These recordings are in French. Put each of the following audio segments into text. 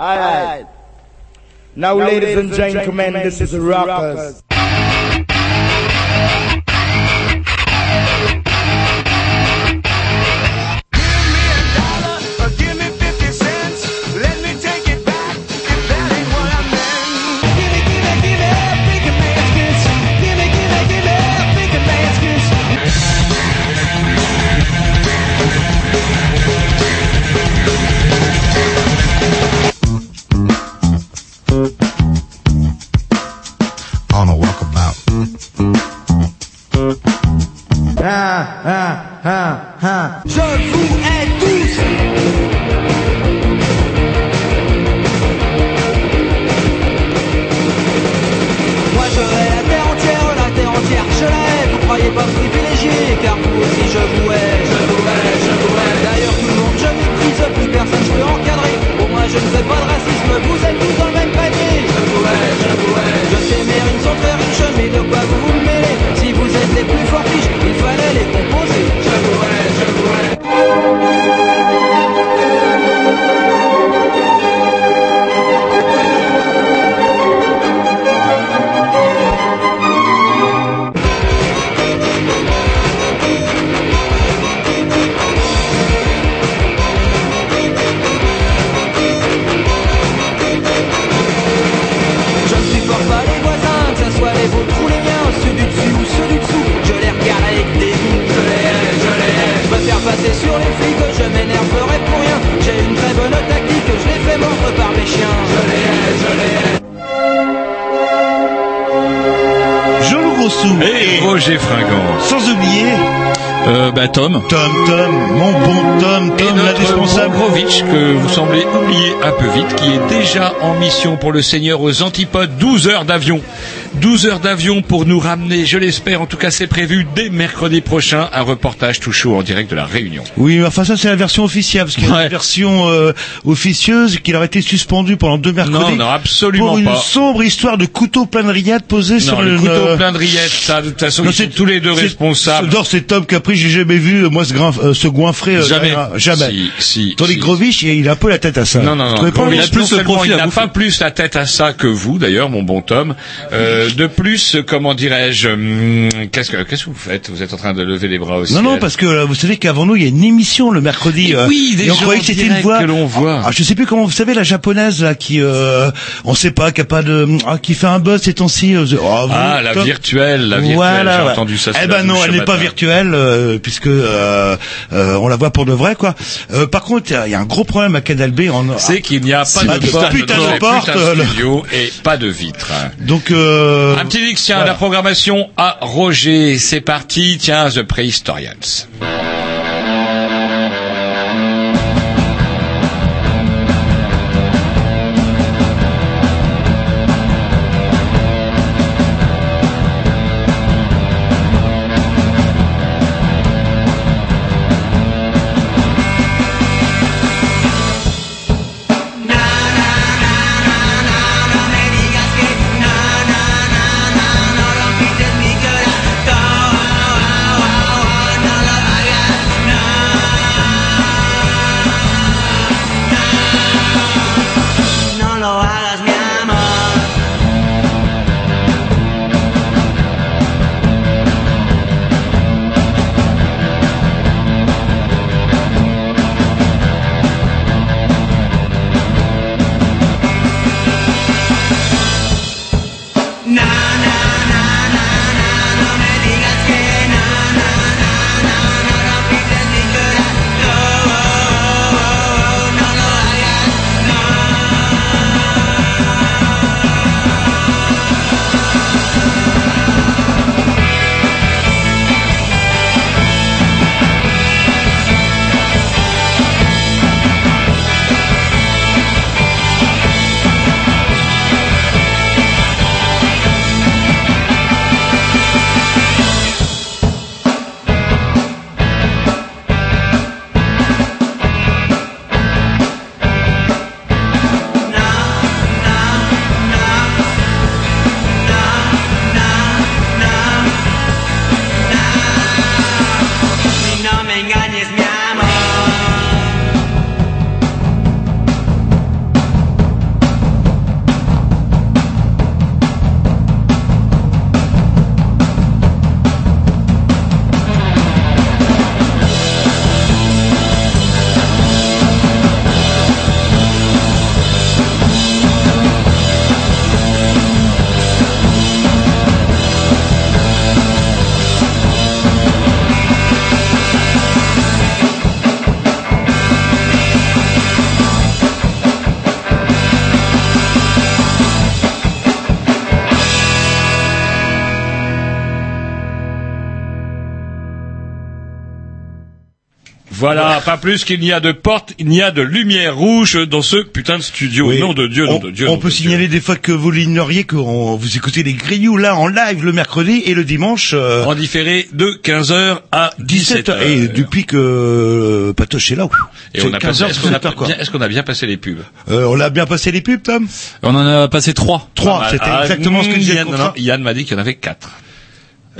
Alright. Now, ladies and gentlemen, this is Rockers. on le Seigneur aux Antipodes, 12 heures d'avion. 12 heures d'avion pour nous ramener, je l'espère, en tout cas c'est prévu dès mercredi prochain, un reportage tout chaud en direct de la Réunion. Oui, mais enfin ça c'est la version officielle, parce qu'il y a Ouais. une version euh, officieuse qu'il aurait été suspendu pendant deux mercredis. Non, non, absolument pour une pas. sombre histoire de couteau plein de rillettes posé Non, sur le couteau euh, plein de rillettes, ça, de toute façon, non, ils sont tous les deux responsables. D'or, c'est Tom qui a pris, j'ai jamais vu, euh, moi, ce, grin, euh, ce goinfré. euh, Jamais. jamais. Si, si, Tandis si. que Grovitch, il a un peu la tête à ça. Non, non, non. pas, Il a plus il n'a pas plus la tête à ça que vous, d'ailleurs, mon bon Tom. Euh, de plus, comment dirais-je, hum, qu'est-ce que, qu'est-ce que vous faites? Vous êtes en train de lever les bras aussi. Non, non, parce que euh, vous savez qu'avant nous, il y a une émission le mercredi. euh, oui, des et on gens croyait que c'était une voix. que l'on voit. Ah, je sais plus comment. Vous savez la japonaise là qui, euh, on sait pas, qui a pas de, ah, qui fait un buzz ces temps-ci. euh, oh, vous, Ah, la virtuelle, la virtuelle. Voilà, J'ai entendu ça. Eh ben non, elle n'est pas matin. virtuelle euh, puisque euh, euh, on la voit pour de vrai quoi. Euh, par contre, il y a- il y, a un gros problème à Canal B. En... C'est qu'il n'y a pas de de porte, putain de porte, euh, et pas de vitre. Donc euh, Un petit X, tiens, voilà. la programmation à Roger. C'est parti, tiens, The Prehistorians. Voilà, pas plus qu'il n'y a de porte, il n'y a de lumière rouge dans ce putain de studio. Oui. Nom de Dieu, on, nom de Dieu. on nom peut de signaler Dieu. des fois que vous l'ignoriez que on- vous écoutez les Grignoux là en live le mercredi et le dimanche euh, En différé de 15h à 17 17h. Et depuis que euh, Patoche est là, Et c'est on a passé, 15h, est-ce qu'on a, 17h quoi. bien, est-ce qu'on a bien passé les pubs Euh, on a bien passé les pubs, Tom? On en a passé trois. Trois, Ah, c'était ah, exactement ce que mm, disait Yann, non, contrat. non, Yann m'a dit qu'il y en avait quatre.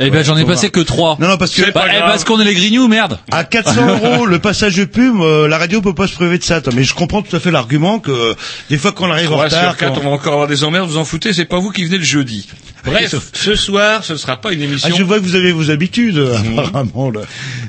Eh ben, j'en ai passé que trois. Non, non, parce que Bah, eh, parce qu'on est les grignoux, merde. à 400 euros le passage de pub, euh, la radio peut pas se priver de ça. Mais je comprends tout à fait l'argument que euh, des fois qu'on arrive en 3 retard, sur 4, quand- on va encore avoir des emmerdes, vous en foutez, c'est pas vous qui venez le jeudi. Bref, ce soir, ce ne sera pas une ah, émission, je vois que vous avez vos habitudes Mhm. apparemment. Là.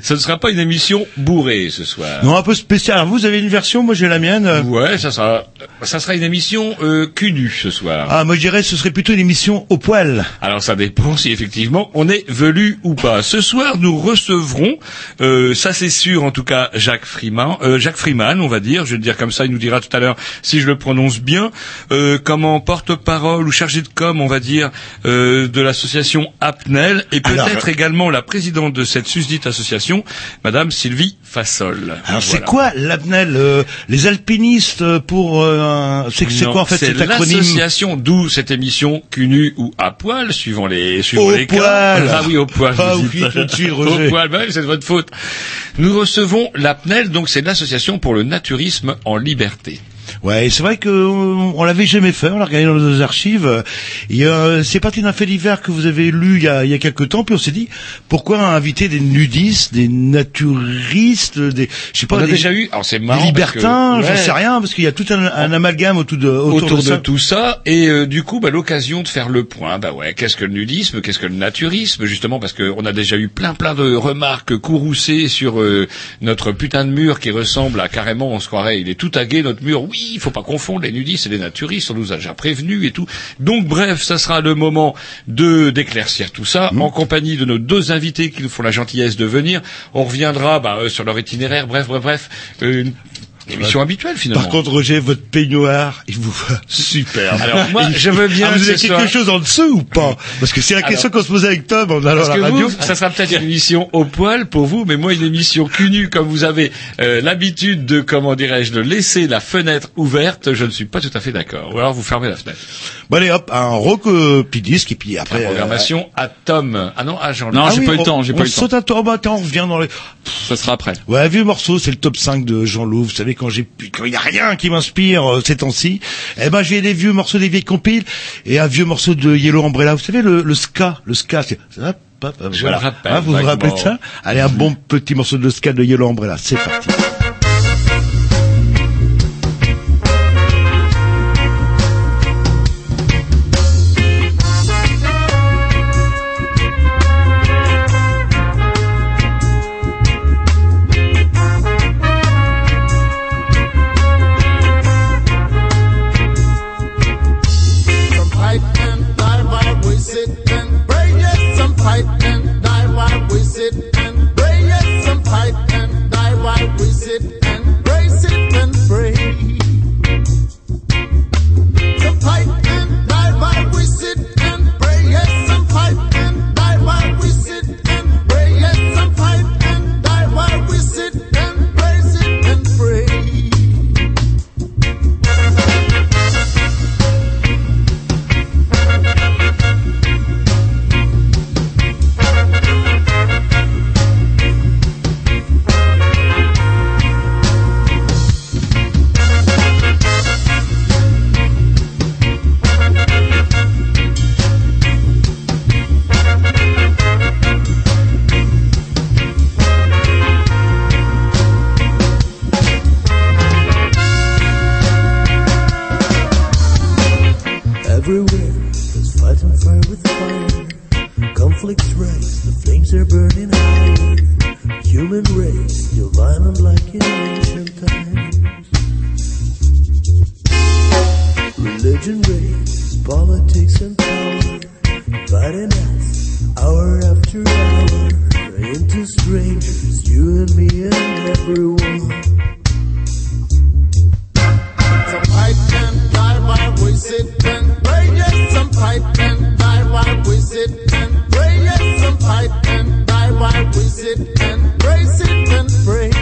ce ne sera pas une émission bourrée ce soir. Non, un peu spécial. Alors, vous avez une version, moi j'ai la mienne. Ouais, ça sera, ça sera une émission euh, cul nu ce soir. Ah, moi je dirais ce serait plutôt une émission au poil. Alors ça dépend si effectivement on est velu ou pas. Ce soir nous recevrons, euh, ça c'est sûr en tout cas Jacques Freeman, euh, Jacques Freeman on va dire, je vais le dire comme ça, il nous dira tout à l'heure si je le prononce bien, euh, comment porte-parole ou chargé de com on va dire euh, de l'association APNEL et Alors, peut-être également la présidente de cette susdite association, Madame Sylvie Fassol. Alors c'est Voilà. quoi l'APNEL euh, Les alpinistes euh, pour... euh, un- c'est c'est quoi en fait c'est cet acronyme l'association d'où cette émission cul nu ou à poil suivant les suivant Au les cas. poil. Ah oui au poil. Ah oui, tout de suite, au poil, bah c'est de votre faute. Nous recevons l'APNEL, donc c'est l'association pour le naturisme en liberté. Ouais, c'est vrai que euh, on l'avait jamais fait, on l'a regardé dans nos archives. euh, Et euh, c'est parti d'un fait divers que vous avez lu il y a, il y a quelque temps, puis on s'est dit pourquoi inviter des nudistes, des naturistes, des je sais pas, On a des, déjà eu, alors c'est des marrant. parce libertins, que- j'en ouais. sais rien, parce qu'il y a tout un, un amalgame autour de autour, autour de, tout ça et euh, du coup bah, l'occasion de faire le point bah ouais qu'est-ce que le nudisme qu'est-ce que le naturisme justement parce qu'on a déjà eu plein plein de remarques courroucées sur euh, notre putain de mur qui ressemble à carrément on se croirait il est tout tagué notre mur oui il faut pas confondre les nudistes et les naturistes on nous a déjà prévenus et tout. Donc bref ça sera le moment de d'éclaircir tout ça Mmh. en compagnie de nos deux invités qui nous font la gentillesse de venir. On reviendra bah, euh, sur leur itinéraire. Bref bref bref euh, une émission habituelle finalement Par contre, Roger, votre peignoir, il vous va super. Alors, moi, je veux bien Ah, vous que avez quelque soit- chose en dessous ou pas Parce que c'est la Alors- question qu'on se posait avec Tom en allant Parce à que la radio. vous, ça sera peut-être une émission au poil pour vous, mais moi une émission cul nu comme vous avez euh, l'habitude de, comment dirais-je, de laisser la fenêtre ouverte, je ne suis pas tout à fait d'accord. Ou alors vous fermez la fenêtre. Bon allez hop, un rock euh, puis disque et puis après. La programmation à Tom. Ah non, à Jean. Non, Ah j'ai oui, pas eu le on- temps, j'ai on pas eu le temps. saute un tour, bah, attends, on revient dans les. Ça sera après. Ouais, vieux morceau, c'est le top 5 de Jean Loup. Vous savez, quand j'ai, quand il y a rien qui m'inspire euh, ces temps-ci, eh ben j'ai des vieux morceaux des vieilles compiles et un vieux morceau de Yellow Umbrella. Vous savez, le, le ska, le ska, c'est. hop, hop, Je voilà. me rappelle Ah, vous vous rappelez de ça Allez, un bon petit morceau de ska de Yellow Umbrella. C'est parti. I sit and pray.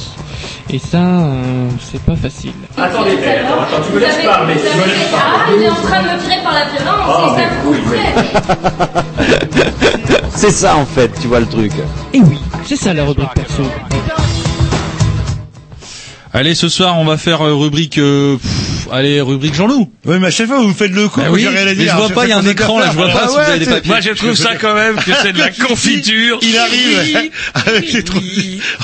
Et ça, euh, c'est pas facile. Attendez, attends, attends, tu me laisses parler, tu me laisses Ah, parler. il est en train de me tirer par la violence, Ah, c'est ça. C'est ça en fait, tu vois le truc. Et oui, c'est ça la rubrique perso. Allez, ce soir, on va faire euh, rubrique, euh, pff, allez, rubrique Jean-Loup. Oui, mais à chaque fois, vous me faites le coup. Bah oui, j'ai rien à mais dire. je vois pas, il y a un écran, là, je vois pas si vous avez des papiers. Moi, je trouve ça quand même que c'est de la confiture. Il arrive avec les trucs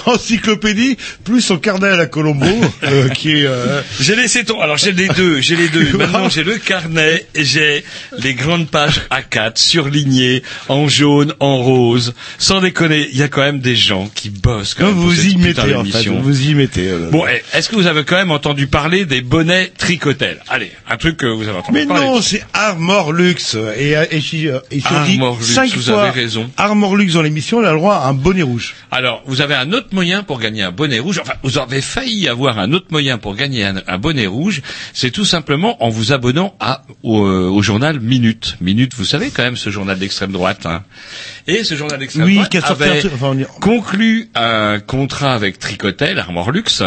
encyclopédie, plus son carnet à la Colombo, euh, qui est... euh, J'ai laissé ton. Alors j'ai les deux, j'ai les deux. Maintenant j'ai le carnet, j'ai les grandes pages A4 surlignées en jaune, en rose. Sans déconner, il y a quand même des gens qui bossent. Quand Non, même vous y mettez, en fait. Vous y mettez. euh. Bon, eh, est-ce que vous avez quand même entendu parler des bonnets tricotel? Allez, un truc que vous avez entendu Mais parler. non, c'est Armor Lux. Et, et, et, et Armor vous fois avez raison. Armor Lux dans l'émission, on a le droit à un bonnet rouge. Alors, vous avez un autre moyen pour gagner un bonnet rouge. Enfin, vous avez failli avoir un autre moyen pour gagner un, un bonnet rouge. C'est tout simplement en vous abonnant à, au, euh, au journal Minute. Minute, vous savez quand même ce journal d'extrême droite. Hein. Et ce journal d'extrême Oui, droite avait enfin, on conclu un contrat avec Tricotel, Armor Lux.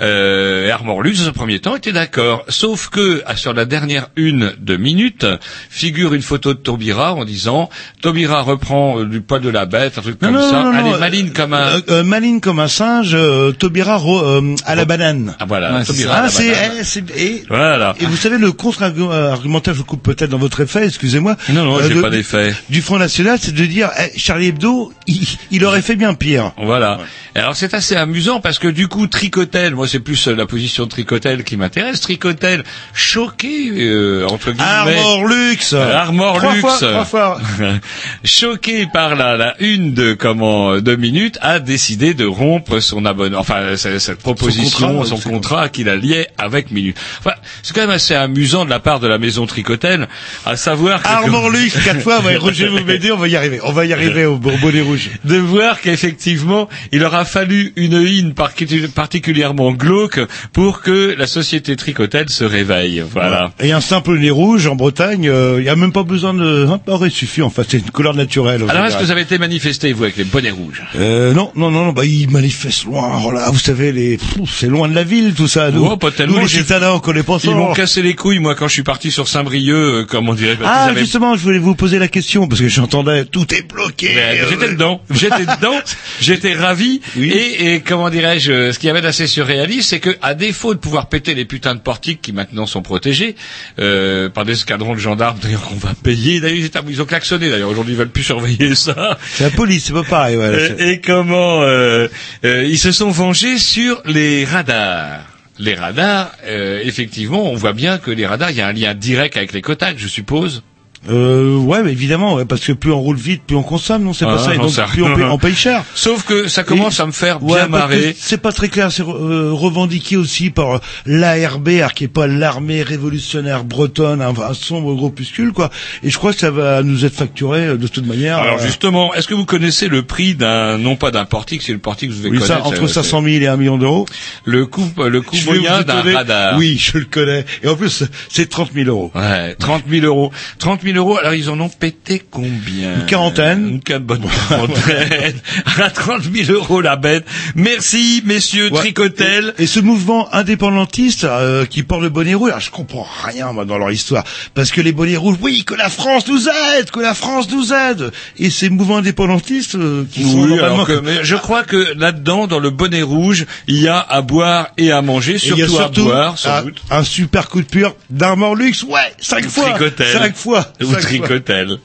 Euh, et Armor Lux, dans un premier temps, était d'accord. Sauf que sur la dernière une de Minute figure une photo de Taubira en disant Taubira reprend euh, du poil de la bête, un truc Non, comme non, ça. non, Elle est maline comme un. Euh, euh, comme un singe, euh, Taubira ro- euh, à la banane. Ah voilà, Ouais, c'est Taubira à Ah, la banane. eh, c'est- et, Voilà. et vous savez, le contre-argumentaire, je vous coupe peut-être dans votre effet, excusez-moi. Non, non, euh, j'ai de- pas d'effet. Du Front National, c'est de dire, eh, Charlie Hebdo, il, il aurait fait bien pire. Voilà. Alors c'est assez amusant parce que du coup Tricotel, moi c'est plus euh, la position de Tricotel qui m'intéresse. Tricotel choqué euh, entre guillemets. Armor Lux. Euh, Armor Trois Lux. fois, trois fois. choqué par la, la une de comment deux minutes, a décidé de rompre son abonnement, enfin cette, proposition, contrat, son c'est contrat qu'il a lié avec Minute. Enfin, c'est quand même assez amusant de la part de la maison Tricotel, à savoir que Armor Lux, quatre fois, ouais, Roger vous m'aider, on va y arriver. On va y arriver au, bonnet rouge. de voir qu'effectivement, il aura fallu une hymne parti- particulièrement glauque pour que la société Tricotel se réveille. Voilà. Et un simple nez rouge en Bretagne, euh, il y a même pas besoin de, ça aurait suffi, en fait, c'est une couleur naturelle. Alors, est-ce que vous avez été manifesté, vous, avec les bonnets rouges? Euh, non, non, non, non, bah, ils manifestent loin, oh là, vous savez, les, c'est loin de la ville, tout ça, nous. Oh, pas tellement, Nous, les citadins, on connaît pas ça. Ils m'ont cassé les couilles, moi, quand je suis parti sur Saint-Brieuc, euh, comme on dirait. Ah, avaient- justement, je voulais vous poser la question, parce que j'entendais, tout est bloqué. Mais, euh, J'étais dedans, j'étais dedans, j'étais ravi. Et, et comment dirais-je, ce qui y avait d'assez surréaliste, c'est que à défaut de pouvoir péter les putains de portiques qui maintenant sont protégés euh, par des escadrons de gendarmes, d'ailleurs qu'on va payer, d'ailleurs ils, ont klaxonné, d'ailleurs aujourd'hui ils veulent plus surveiller ça. C'est la police, c'est pas pareil, et comment euh, euh, ils se sont vengés sur les radars. les radars, euh, effectivement, on voit bien que les radars, il y a un lien direct avec les Kodak, je suppose. Euh, ouais, mais évidemment, ouais, parce que plus on roule vite, plus on consomme, non, c'est Ah, pas ça, et donc ça- plus on paye, on paye cher. Sauf que ça commence Et- à me faire Ouais, bien que marrer. C'est pas très clair, c'est euh, revendiqué aussi par l'ARB, qui est pas l'armée révolutionnaire bretonne, un, un sombre groupuscule, quoi. Et je crois que ça va nous être facturé euh, de toute manière. Alors euh, justement, est-ce que vous connaissez le prix d'un, non pas d'un portique, c'est le portique que vous devez oui, ça, connaître. entre c'est- 500 000 et 1 million d'euros. Le coût, le coût moyen d'un radar. Oui, je le connais. Et en plus, c'est 30 000 euros. Ouais, 30 000 euros. 30 000 euros, alors ils en ont pété combien Une quarantaine. Une bonne quarantaine. à 30 000 euros la bête. Merci, messieurs Ouais. Tricotel. Et ce mouvement indépendantiste euh, qui porte le bonnet rouge, alors je comprends rien moi dans leur histoire, parce que les bonnets rouges, oui, que la France nous aide, que la France nous aide, et ces mouvements indépendantistes euh, qui sont Oui, normalement alors que, mais je crois que là-dedans, dans le bonnet rouge, il y a à boire et à manger, a surtout, à surtout boire, sans un, doute. un super coup de pur d'Armor Luxe, ouais, cinq fois, Tricotel. cinq fois, Ou. Tricotel.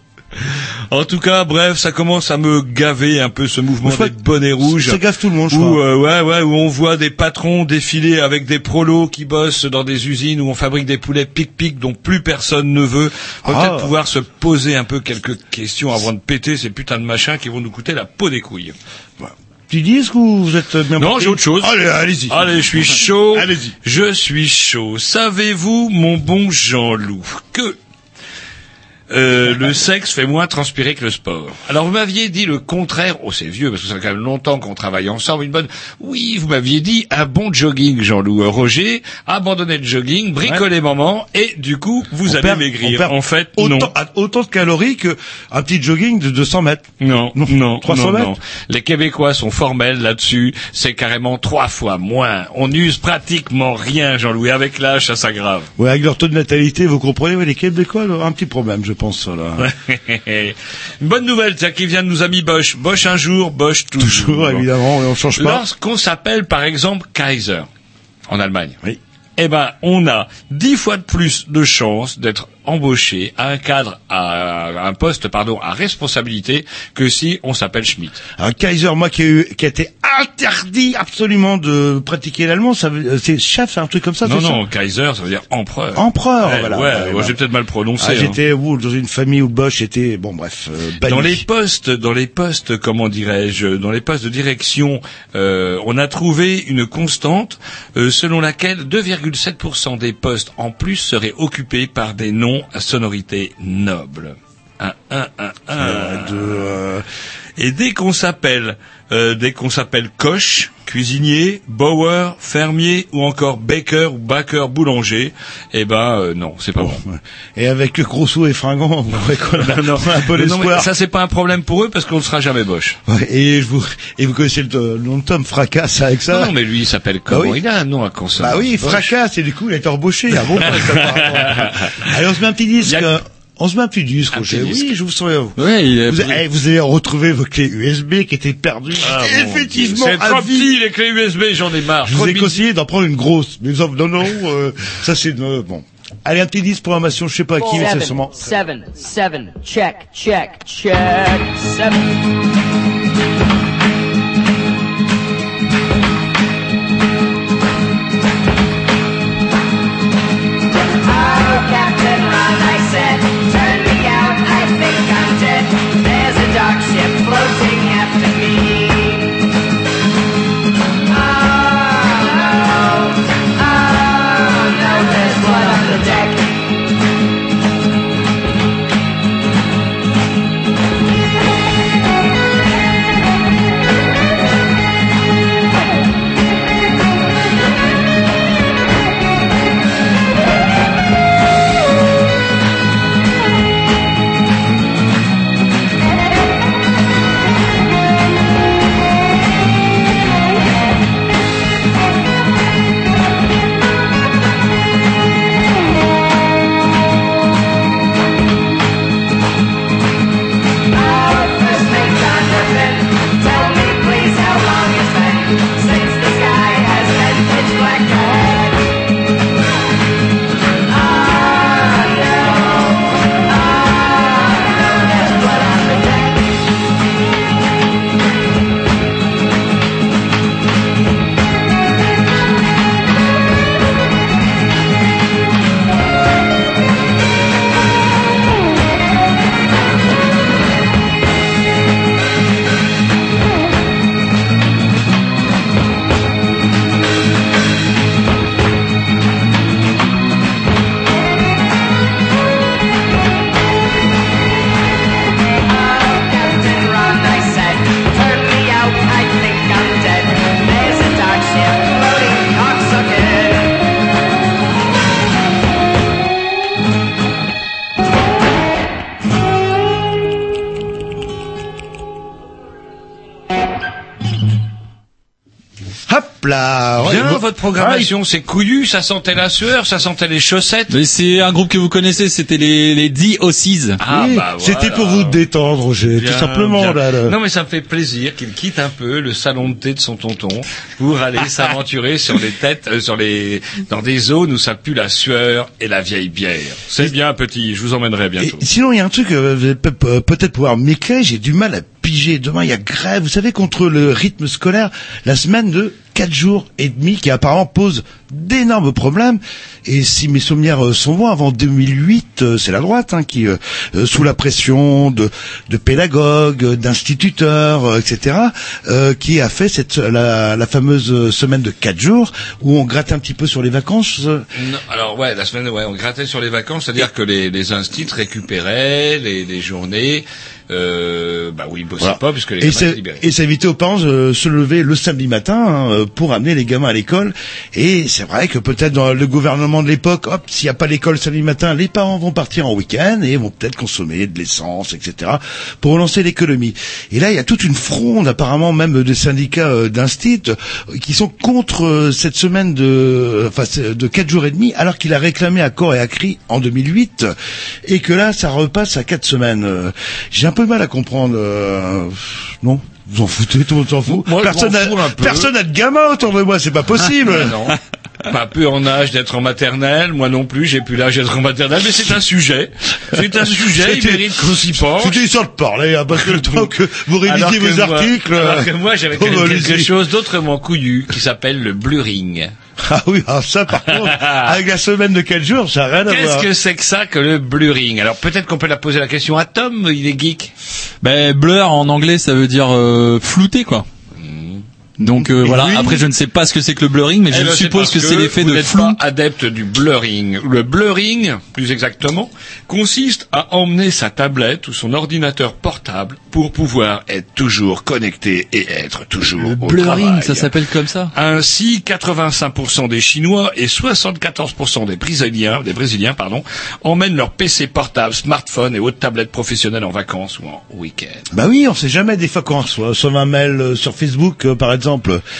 En tout cas, bref, ça commence à me gaver un peu ce mouvement des bonnets rouges. Ça gaffe tout le monde, je Où, crois. euh, ouais, ouais, où on voit des patrons défiler avec des prolos qui bossent dans des usines où on fabrique des poulets pic-pic dont plus personne ne veut. On va Ah. peut-être pouvoir se poser un peu quelques questions avant de péter ces putains de machins qui vont nous coûter la peau des couilles. Tu disques ou vous êtes bien Non, j'ai autre chose. Allez, allez-y. Allez, je suis chaud. Allez-y. Je suis chaud. Savez-vous, mon bon Jean-Loup, que euh, le sexe fait moins transpirer que le sport. Alors vous m'aviez dit le contraire, oh c'est vieux parce que ça fait quand même longtemps qu'on travaille ensemble, une bonne... Oui, vous m'aviez dit un bon jogging Jean-Loup. Euh, Roger, abandonnez le jogging, bricolez maman et du coup vous On allez perd- maigrir. perd En fait, autant, autant de calories que un petit jogging de 200 mètres. Non, Non, non, 300 non, mètres non. Les Québécois sont formels là-dessus. C'est carrément trois fois moins. On n'use pratiquement rien, Jean-Louis. Avec l'âge, ça s'aggrave. Ouais, avec leur taux de natalité, vous comprenez, ouais, les Québécois, là, un petit problème, je pense, ça, là. Une bonne nouvelle, tiens, qui vient de nos amis Bosch. Bosch un jour, Bosch toujours. Toujours, évidemment, et on change pas. Lorsqu'on s'appelle, par exemple, Kaiser, en Allemagne. Oui. Eh ben, on a dix fois de plus de chances d'être embauché à un cadre, à un poste, pardon, à responsabilité que si on s'appelle Schmidt. Un Kaiser, moi, qui a, eu, qui a été interdit absolument de pratiquer l'allemand, ça euh, c'est chef, un truc comme ça, Non, non, Kaiser, ça veut dire empereur. ça Empereur, voilà. ouais, Ouais, moi, voilà. j'ai peut-être mal prononcé. Ah, hein. j'étais dans une famille où Bosch était, bon, bref, euh. Dans les postes, dans les postes, comment dirais-je, dans les postes de direction, euh, on a trouvé une constante euh, selon laquelle 2,7% des postes en plus seraient occupés par des noms sonorité noble. Un, un, un, un. De, euh, Et dès qu'on s'appelle, euh, dès qu'on s'appelle coche, cuisinier, bower, fermier ou encore baker ou backer boulanger, eh ben euh, non, c'est pas bon. Et avec le Grosso et Fringant, voyez qu'on a, Non, on un peu d'espoir. ça c'est pas un problème pour eux parce qu'on ne sera jamais. Ouais, et vous, et vous connaissez le, nom de Tom, Fracas avec ça. Non, mais lui, il s'appelle comment oui. Il a un nom à consonance. Bah oui, Bosch. Fracas, et du coup, il a été embauché. Ah bon, Allez, on se met un petit disque. A- on se met un petit disque, un Roger. Oui, je vous souviens. Vous, ouais, vous, a... Eh, vous, avez retrouvé vos clés USB qui étaient perdues. Ah, Effectivement, c'est trop petit les clés USB, j'en ai marre. Je vous ai conseillé d'en prendre une grosse. Mais non, non, euh, ça c'est bon. Allez, un petit disque programmation, je sais pas à qui, mais c'est sûrement. 7, 7, check, check, check, 7. Là. Bien, Ouais, votre programmation, c'est couillu, ça sentait la sueur, ça sentait les chaussettes. Mais c'est un groupe que vous connaissez, c'était les, les D.O.C.s. Ah, oui, bah, C'était voilà. pour vous détendre, Roger, Bien, tout simplement. bien. Là, là. Non mais ça me fait plaisir qu'il quitte un peu le salon de thé de son tonton pour aller s'aventurer sur les têtes, euh, sur les, dans des zones où ça pue la sueur et la vieille bière. C'est bien petit, je vous emmènerai Et bientôt. sinon, il y a un truc, euh, vous allez pe- pe- peut-être pouvoir m'éclairer, j'ai du mal à piger. Demain, il y a grève, vous savez, contre le rythme scolaire, la semaine de quatre jours et demi, qui apparemment pose d'énormes problèmes. Et si mes souvenirs euh, sont bons, avant 2008, euh, c'est la droite hein, qui, euh, euh, sous la pression de, de pédagogues, d'instituteurs, etc., euh, qui a fait cette, la, la fameuse semaine de quatre jours, où on gratte un petit peu sur les vacances. Non, alors ouais, la semaine, ouais, on grattait sur les vacances, c'est-à-dire que les, les instituts récupéraient les, les journées, euh, bah oui, ils bossaient Voilà. pas puisque les Et gamins libérés. et ça évitait aux parents de se lever le samedi matin hein, euh, pour amener les gamins à l'école. Et c'est vrai que peut-être dans le gouvernement de l'époque, hop, s'il n'y a pas l'école samedi matin, les parents vont partir en week-end et vont peut-être consommer de l'essence, etc. pour relancer l'économie. Et là, il y a toute une fronde, apparemment même des syndicats euh, d'instit, euh, qui sont contre euh, cette semaine de, enfin, de quatre jours et demi, alors qu'il a réclamé à corps et à cri en 2008, et que là, ça repasse à quatre semaines. Euh, J'ai peu de mal à comprendre. euh, non vous en foutez, tout le monde s'en fout. Moi, personne n'a personne de gamin autour de moi, c'est pas possible. Ah, non. Pas peu en âge d'être en maternelle, moi non plus, j'ai plus l'âge d'être en maternelle, mais c'est un sujet. C'est un sujet, il mérite qu'on s'y penche. C'était histoire de parler, hein, parce que le temps que vous que vos moi- articles. Alors que moi, j'avais oh, quelque chose d'autrement couillu qui s'appelle le blurring. Ah oui, alors ça par contre, avec la semaine de 4 jours, ça n'a rien à Qu'est-ce voir. que c'est que ça que le blurring Alors peut-être qu'on peut la poser la question à Tom, il est geek. Ben blur en anglais ça veut dire euh, flouter quoi. Donc euh, voilà. Après je ne sais pas ce que c'est que le blurring, mais Eh je ben, suppose que c'est l'effet de flou. pas adepte du blurring. Le blurring, plus exactement, consiste à emmener sa tablette ou son ordinateur portable pour pouvoir être toujours connecté et être toujours au Blurring, travail. ça s'appelle comme ça? Ainsi, 85% des Chinois et 74% des Brésiliens, des Brésiliens, pardon, emmènent leur PC portable, smartphone et autres tablettes professionnelles en vacances ou en week-end. Bah oui, on sait jamais des fois qu'on reçoit, reçoit un mail euh, sur Facebook, euh, par exemple,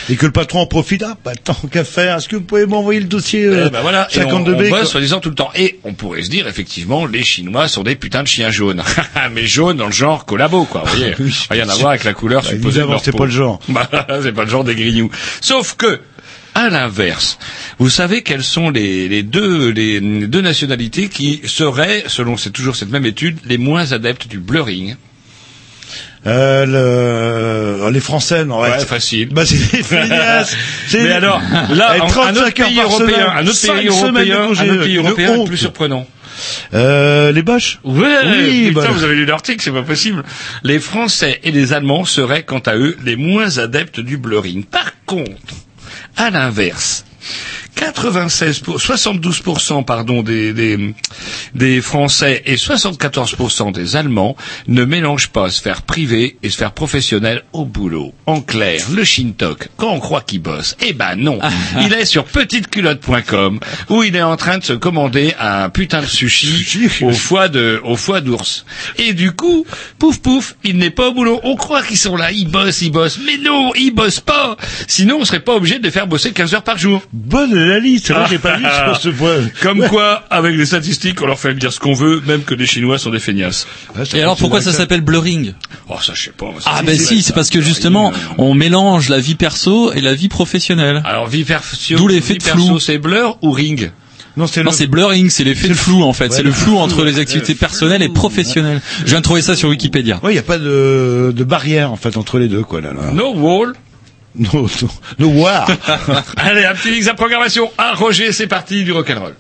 et que le patron en profite. Ah, pas tant qu'à faire. Est-ce que vous pouvez m'envoyer le dossier euh, Eh ben voilà, on, 52B soi-disant tout le temps. Et on pourrait se dire, effectivement, les Chinois sont des putains de chiens jaunes. Mais jaunes dans le genre collabo, quoi, vous voyez. Oui, Rien à voir avec la couleur Bah, supposée de évidemment, leur c'est pas le genre. Bah, c'est pas le genre des grignoux. Sauf que, à l'inverse, vous savez quelles sont les, les deux les deux nationalités qui seraient, selon c'est toujours cette même étude, les moins adeptes du blurring. Euh, le... euh, les Français, non, ouais. Ouais, facile. Bah, c'est Mais alors, là, un, un 35 autre pays européen, un autre pays européen, un autre pays européen plus surprenant. Euh, les Boches Ouais, Oui, putain, bah- vous avez lu l'article, c'est pas possible. Les Français et les Allemands seraient, quant à eux, les moins adeptes du blurring. Par contre, à l'inverse, 96 pour, 72% pardon des, des des Français et 74% des Allemands ne mélangent pas sphère privée et sphère professionnelle au boulot. En clair, le Shintok, quand on croit qu'il bosse, eh ben non. il est sur petiteculotte.com où il est en train de se commander un putain de sushi au foie de au foie d'ours. Et du coup, pouf pouf, il n'est pas au boulot. On croit qu'ils sont là, ils bossent, ils bossent. Mais non, ils bossent pas. Sinon, on serait pas obligé de les faire bosser 15 heures par jour. Bonne c'est vrai que j'ai pas vu sur ce point. Comme Ouais. quoi, avec les statistiques, on leur fait dire ce qu'on veut, même que les Chinois sont des feignasses. Ouais, Et alors pourquoi ça s'appelle blurring Oh, ça, je sais pas. moi, Ah ben si, c'est parce que justement on mélange la vie perso et la vie professionnelle. Alors, vie perso, D'où l'effet de flou. c'est blur ou ring? Non, c'est Non, le... c'est blurring, c'est l'effet de flou en fait. Ouais, c'est le flou entre ouais. les activités personnelles et professionnelles. Je viens de trouver ça sur Wikipédia. Ouais, il y a pas de, de barrière, en fait, entre les deux, quoi, là. là. No wall. No, no. Allez, un petit mix à programmation. Ah, Roger, c'est parti du rock'n'roll.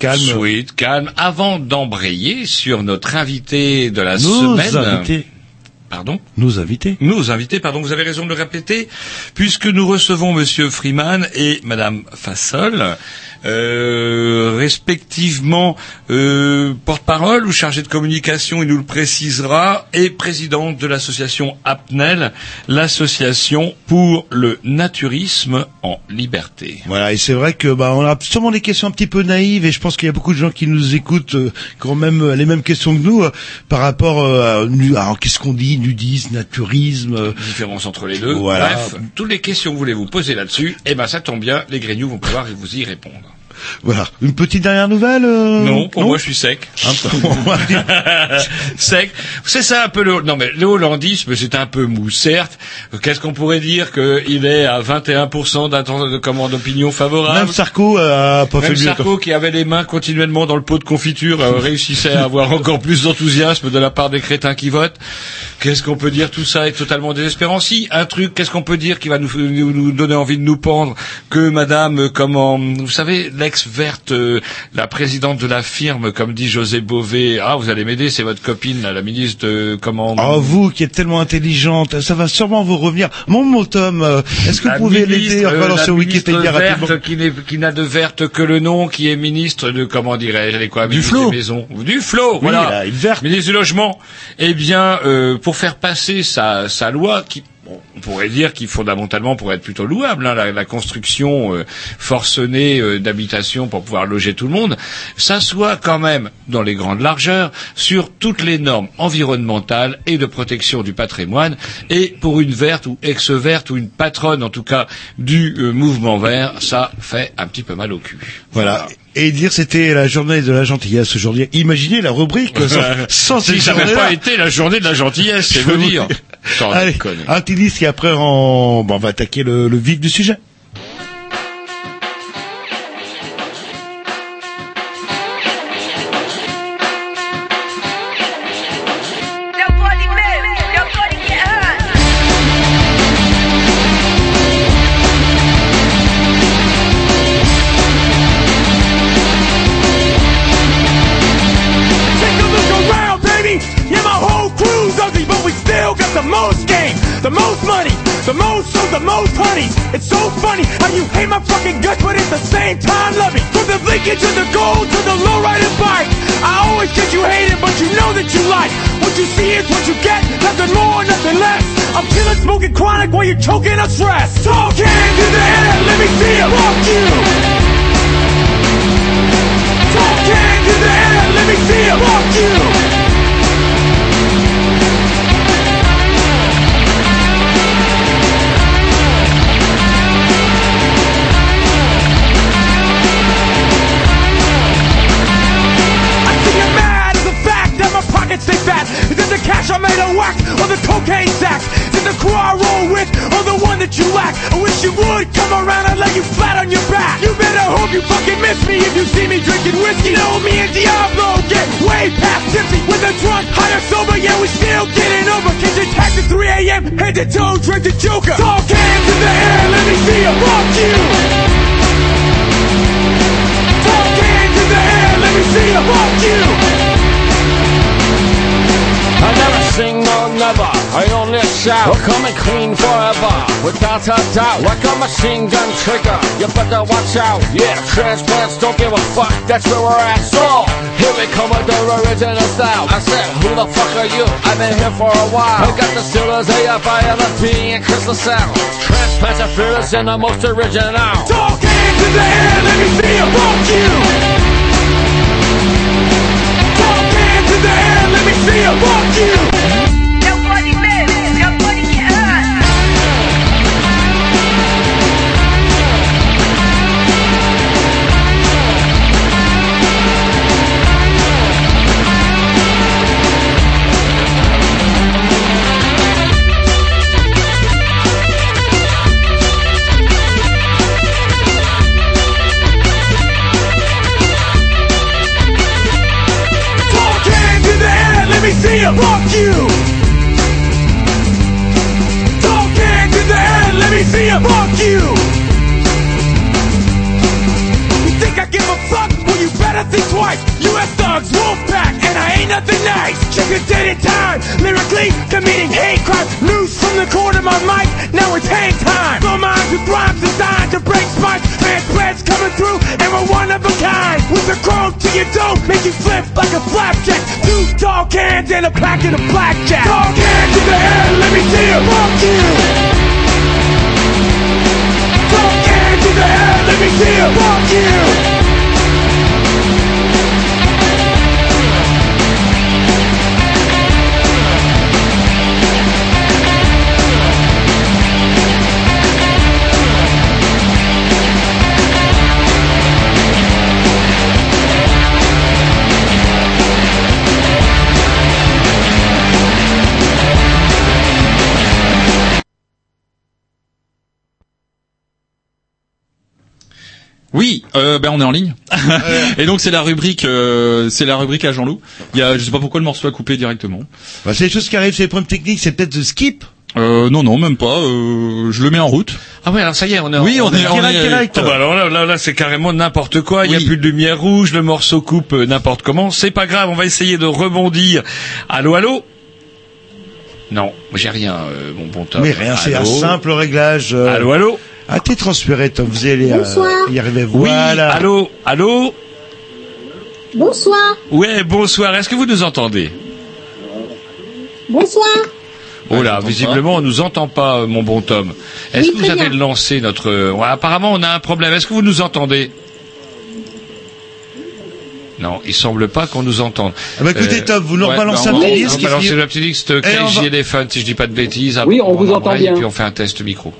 Calme. Sweet, calme. Avant d'embrayer sur notre invité de la Nos semaine. invités. Pardon? Nos invités. Nos invités, pardon, vous avez raison de le répéter, puisque nous recevons Monsieur Freeman et Madame Fassol, euh, respectivement euh, porte-parole ou chargé de communication, il nous le précisera, et présidente de l'association APNEL, l'association pour le naturisme en liberté. Voilà, et c'est vrai que bah on a sûrement des questions un petit peu naïves et je pense qu'il y a beaucoup de gens qui nous écoutent euh, qui ont même euh, les mêmes questions que nous par rapport euh, à alors qu'est-ce qu'on dit nudisme, naturisme. Différence entre les deux. Voilà. Bref, toutes les questions que vous voulez vous poser là-dessus, eh ben ça tombe bien, les grignoux vont pouvoir vous y répondre. Voilà, une petite dernière nouvelle. euh, Non, pour moi je suis sec. sec. C'est ça un peu le. Non mais le hollandisme c'est un peu mou, certes. Qu'est-ce qu'on pourrait dire qu'il est à 21% d'attente de commande d'opinion favorable? Même Sarko a pas fait Même mieux. Sarko qui avait les mains continuellement dans le pot de confiture euh, réussissait à avoir encore plus d'enthousiasme de la part des crétins qui votent. Qu'est-ce qu'on peut dire Tout ça est totalement désespérant. Si un truc, qu'est-ce qu'on peut dire qui va nous, nous, nous donner envie de nous pendre que Madame, euh, comment, vous savez, l'ex-verte, euh, la présidente de la firme, comme dit José Bové. Ah, vous allez m'aider, c'est votre copine, là, la ministre de comment Oh, vous qui êtes tellement intelligente, ça va sûrement vous revenir. Mon mot Tom, euh, est-ce que La vous pouvez l'aider euh, ministre Wikipédia verte rapidement qui n'a de verte que le nom, qui est ministre de comment dirais-je, quoi, ministre flot. du flot, Oui, voilà, là, une verte. ministre du logement. Eh bien, euh, pour faire passer sa, sa loi qui on pourrait dire qui fondamentalement pourrait être plutôt louable, hein, la, la construction euh, forcenée euh, d'habitations pour pouvoir loger tout le monde, s'assoit quand même dans les grandes largeurs sur toutes les normes environnementales et de protection du patrimoine. Et pour une verte ou ex-verte ou une patronne en tout cas du euh, mouvement vert, ça fait un petit peu mal au cul. Voilà. Et dire c'était la journée de la gentillesse aujourd'hui. Imaginez la rubrique sans, sans si cette ça n'avait pas été la journée de la gentillesse, c'est vous dire. Allez, un petit disque et après on, bon, on va attaquer le, le vif du sujet. Yeah, my whole crew's ugly, but we still got the most game, the most money, the most shows, the most honeys. It's so funny how you hate my fucking guts, but at the same time love me. From the Lincoln to the gold to the lowrider bike, I always get you hated, but you know that you like. What you see is what you get, nothing more, nothing less. I'm killing, smoking chronic while you're choking on stress. Talk hands in the air, let me see it. Fuck you. Talk hands in the air, let me see it. Fuck you. You? I wish you would come around and lay you flat on your back. You better hope you fucking miss me if you see me drinking whiskey. Know me and Diablo get way past tipsy with a drunk, high or sober. Yeah, we still getting over. Kids attacked at 3 a.m. Head to toe, drink the Joker. Talk hands in the air, let me see you. Fuck you. Talk hands in the air, let me see you. Fuck you. I never sing no never, I only shout. We're coming clean forever, without a doubt. Like a machine gun trigger, you better watch out. Yeah, transplants don't give a fuck, that's where we're at. So, here we come with the original style. I said, who the fuck are you? I've been here for a while. I got the Steelers, AFI, LFP, and Crystal Sound. Transplants are fearless and the most original. Talk hands in the air, let me see you. Fuck you. Talk hands in the air, see you. Fuck you. you. Talk hands in the air, let me see you. Fuck you. You think I give a fuck? Well, you better think twice. U.S. thugs, wolf pack, and I ain't nothing nice. Chicken in time, lyrically committing hate crimes. Loose from the corner of my mic, now it's hang time. No mind with rhymes designed to break my Man, spreads coming through, and we're one of a kind. With a chrome to your dome, make you flip like a flapjack. Two tall cans and a packet of blackjack. Tall cans in the air, let me see you. Fuck you. Tall cans in the air, let me see you. Fuck you. Oui, euh, ben on est en ligne. Et donc c'est la rubrique, euh, c'est la rubrique à Jean-Loup. Il y a, je sais pas pourquoi le morceau a coupé directement. Bah, c'est des choses qui arrivent, c'est des problèmes techniques, c'est peut-être de skip. Euh, non, non, même pas. Euh, je le mets en route. Ah ouais, alors ça y est, on est en- Oui, on est- on est- direct. Ah bah alors là, là, là, c'est carrément n'importe quoi. Il y a plus de lumière rouge, le morceau coupe euh, n'importe comment. C'est pas grave, on va essayer de rebondir. Allô, allô? Non, j'ai rien, euh, mon bon Tom. Mais rien, c'est un simple réglage. euh, Allô, allô? Ah, t'es transféré, Tom. Vous allez euh, Bonsoir. y arriver. Oui, Voilà. allô, allô Bonsoir. Ouais, bonsoir. Est-ce que vous nous entendez? Bonsoir. Oh là, visiblement, on nous entend pas, euh, mon bon Tom. Est-ce Oui, que vous avez bien. lancé notre... euh, ouais, apparemment, on a un problème. Est-ce que vous nous entendez? Non, il semble pas qu'on nous entende. Ah bah, écoutez, Tom, vous nous ouais, rebalancez bah, un on- petit on disque, balance et puis- un petit disque on va- si je dis pas de bêtises. Oui, on vous en entend bien. Et puis on fait un test micro.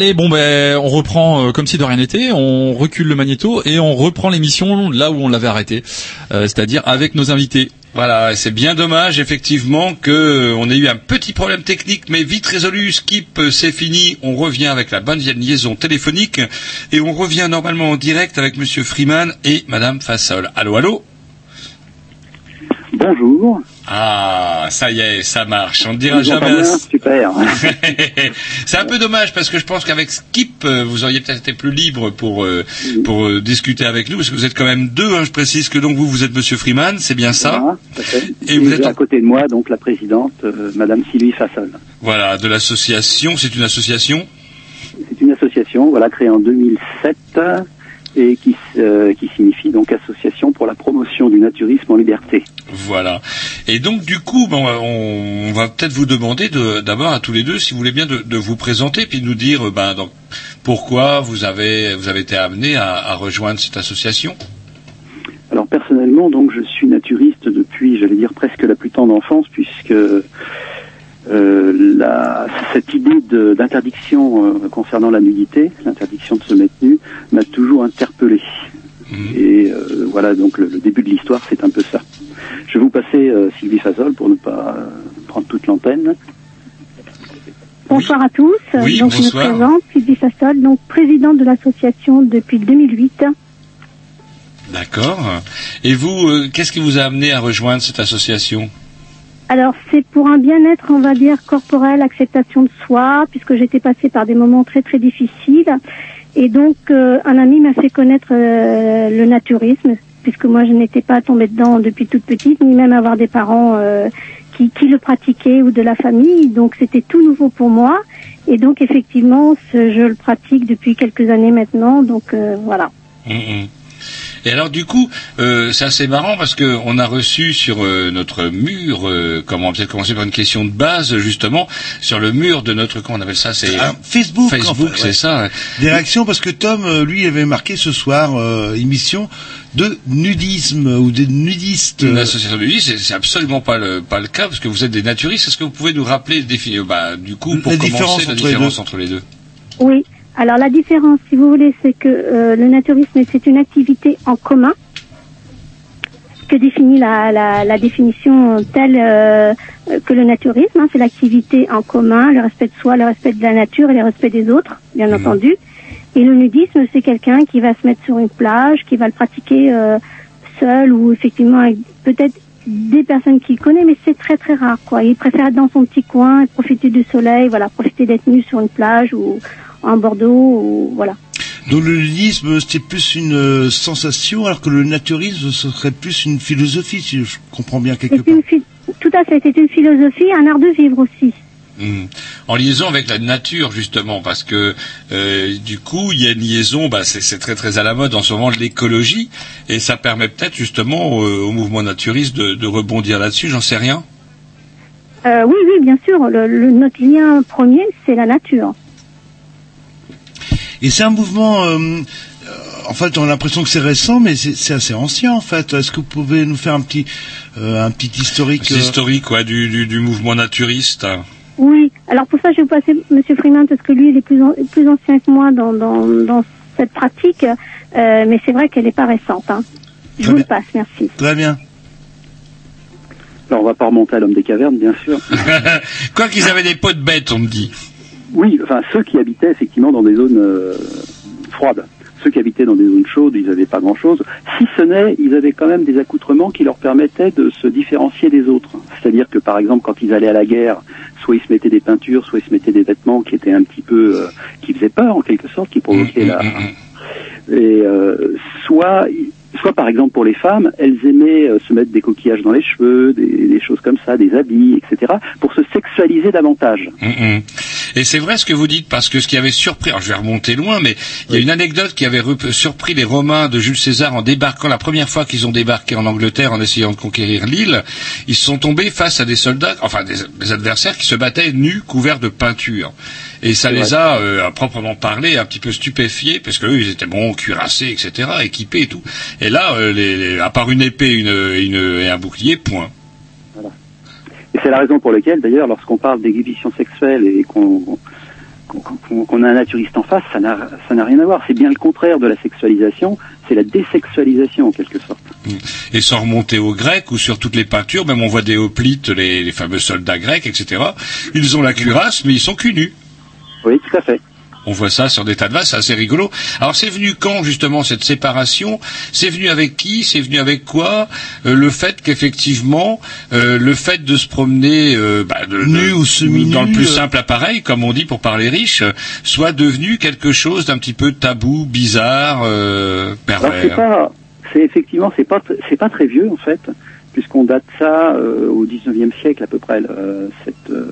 Allez, bon ben on reprend euh, comme si de rien n'était, on recule le magnéto et on reprend l'émission là où on l'avait arrêté, euh, c'est-à-dire avec nos invités. Voilà, c'est bien dommage effectivement que euh, on ait eu un petit problème technique, mais vite résolu. Skip, c'est fini. On revient avec la bonne liaison téléphonique et on revient normalement en direct avec Monsieur Freeman et Madame Fassol. Allô, allô? Bonjour. Ah, ça y est, ça marche. On ne dira jamais. Super. c'est un peu dommage parce que je pense qu'avec Skip, euh, vous auriez peut-être été plus libre pour euh, pour euh, discuter avec nous parce que vous êtes quand même deux. Hein, je précise que donc vous vous êtes Monsieur Freeman, c'est bien ça. Voilà. Et vous êtes à côté de moi, donc la présidente, euh, Madame Sylvie Fassol. Voilà, de l'association. C'est une association? C'est une association, voilà, créée en 2007 et qui, euh, qui signifie donc Association pour la promotion du naturisme en liberté. Voilà. Et donc du coup, bon, on, on va peut-être vous demander de- d'abord à tous les deux, si vous voulez bien, de, de vous présenter puis de nous dire, euh, ben, donc, pourquoi vous avez vous avez été amené à, à rejoindre cette association. Alors personnellement, donc je suis naturiste depuis, j'allais dire presque la plus tendre enfance, puisque euh, la, cette idée d'interdiction euh, concernant la nudité, l'interdiction de se mettre nu, m'a toujours interpellé. Et euh, voilà, donc le, le début de l'histoire, c'est un peu ça. Je vais vous passer euh, Sylvie Fazol pour ne pas euh, prendre toute l'antenne. Bonsoir à tous. Oui, donc je me bonsoir. présente, Sylvie Fassol, donc présidente de l'association depuis 2008. D'accord. Et vous, euh, qu'est-ce qui vous a amené à rejoindre cette association? Alors c'est pour un bien-être, on va dire, corporel, acceptation de soi, puisque j'étais passée par des moments très très difficiles. Et donc euh, un ami m'a fait connaître euh, le naturisme, puisque moi je n'étais pas tombée dedans depuis toute petite, ni même avoir des parents euh, qui, qui le pratiquaient ou de la famille. Donc c'était tout nouveau pour moi. Et donc effectivement, ce- je le pratique depuis quelques années maintenant. Donc euh, voilà. Hum, hum. Et alors du coup, euh, c'est assez marrant parce que on a reçu sur euh, notre mur, euh, comment on va peut-être commencer par une question de base justement, sur le mur de notre comment on appelle ça, c'est Ah, Facebook. Facebook, c'est ouais. ça. Des réactions parce que Tom, euh, lui, avait marqué ce soir euh, émission de nudisme ou des nudistes. Une association de nudistes, c'est- absolument pas le pas le cas parce que vous êtes des naturistes. Est-ce que vous pouvez nous rappeler défi- euh, bah, du coup pour La commencer différence la entre les différence deux. entre les deux? Oui. Alors la différence, si vous voulez, c'est que euh, le naturisme, c'est une activité en commun que définit la, la, la définition telle euh, que le naturisme. hein, c'est l'activité en commun, le respect de soi, le respect de la nature et le respect des autres, bien entendu. Et le nudisme, c'est quelqu'un qui va se mettre sur une plage, qui va le pratiquer euh, seul ou effectivement avec peut-être des personnes qu'il connaît, mais c'est très très rare. quoi. Il préfère être dans son petit coin, et profiter du soleil, voilà, profiter d'être nu sur une plage ou en Bordeaux, ou voilà. Donc le nudisme, c'était plus une euh, sensation, alors que le naturisme, ce serait plus une philosophie, si je comprends bien quelque part. tout à fait, c'est une philosophie, un art de vivre aussi. En liaison avec la nature justement, parce que euh, du coup il y a une liaison, bah, c'est très très à la mode en ce moment l'écologie, et ça permet peut-être justement euh, au mouvement naturiste de, de rebondir là-dessus. J'en sais rien. Euh, oui, oui, bien sûr, le, le- notre lien premier, c'est la nature. Et c'est un mouvement, en fait, on a l'impression que c'est récent, mais c'est assez ancien, en fait. Est-ce que vous pouvez nous faire un petit, euh, un petit historique C'est euh, historique du, du, du mouvement naturiste. Oui, alors pour ça, je vais vous passer Monsieur Freeman, parce que lui, il est plus, an- plus ancien que moi dans, dans, dans cette pratique, euh, mais c'est vrai qu'elle n'est pas récente. Hein. Je vous le passe, merci. Très bien. Alors on va pas remonter à l'homme des cavernes, bien sûr. Quoi qu'ils avaient des pots de bêtes, on me dit. Oui, enfin ceux qui habitaient effectivement dans des zones euh, froides. Ceux qui habitaient dans des zones chaudes, ils n'avaient pas grand-chose. Si ce n'est, ils avaient quand même des accoutrements qui leur permettaient de se différencier des autres. C'est-à-dire que par exemple, quand ils allaient à la guerre, soit ils se mettaient des peintures, soit ils se mettaient des vêtements qui étaient un petit peu, euh, qui faisaient peur en quelque sorte, qui provoquaient la. Et euh, soit, soit par exemple pour les femmes, elles aimaient euh, se mettre des coquillages dans les cheveux, des, des choses comme ça, des habits, etc., pour se sexualiser davantage. Hum, hum. Et c'est vrai ce que vous dites, parce que ce qui avait surpris, alors je vais remonter loin, mais il y a une anecdote qui avait rep- surpris les Romains de Jules César en débarquant, la première fois qu'ils ont débarqué en Angleterre en essayant de conquérir l'île, ils se sont tombés face à des soldats, enfin des, des adversaires qui se battaient nus, couverts de peinture. Et ça les vrai. a, euh, à proprement parler, un petit peu stupéfiés, parce que eux, ils étaient bons, cuirassés, etc., équipés et tout. Et là, euh, les, les- à part une épée une, une, et un bouclier, point. Et c'est la raison pour laquelle, d'ailleurs, lorsqu'on parle d'exhibition sexuelle et qu'on qu'on- a un naturiste en face, ça n'a ça n'a rien à voir. C'est bien le contraire de la sexualisation, c'est la désexualisation en quelque sorte. Et sans remonter aux Grecs ou sur toutes les peintures, même on voit des hoplites, les, les fameux soldats grecs, etc. Ils ont la cuirasse, mais ils sont cul nus. Oui, tout à fait. On voit ça sur des tas de vases, c'est assez rigolo. Alors c'est venu quand justement cette séparation? C'est venu avec qui? C'est venu avec quoi? Euh, Le fait qu'effectivement, euh, le fait de se promener euh, bah, de- de- Nu ou semi-nu, dans le plus simple appareil, comme on dit pour parler riche, euh, soit devenu quelque chose d'un petit peu tabou, bizarre, euh, Alors c'est pervers. pas, c'est effectivement c'est pas c'est pas très vieux en fait, puisqu'on date ça euh, au 19e siècle à peu près euh, cette euh,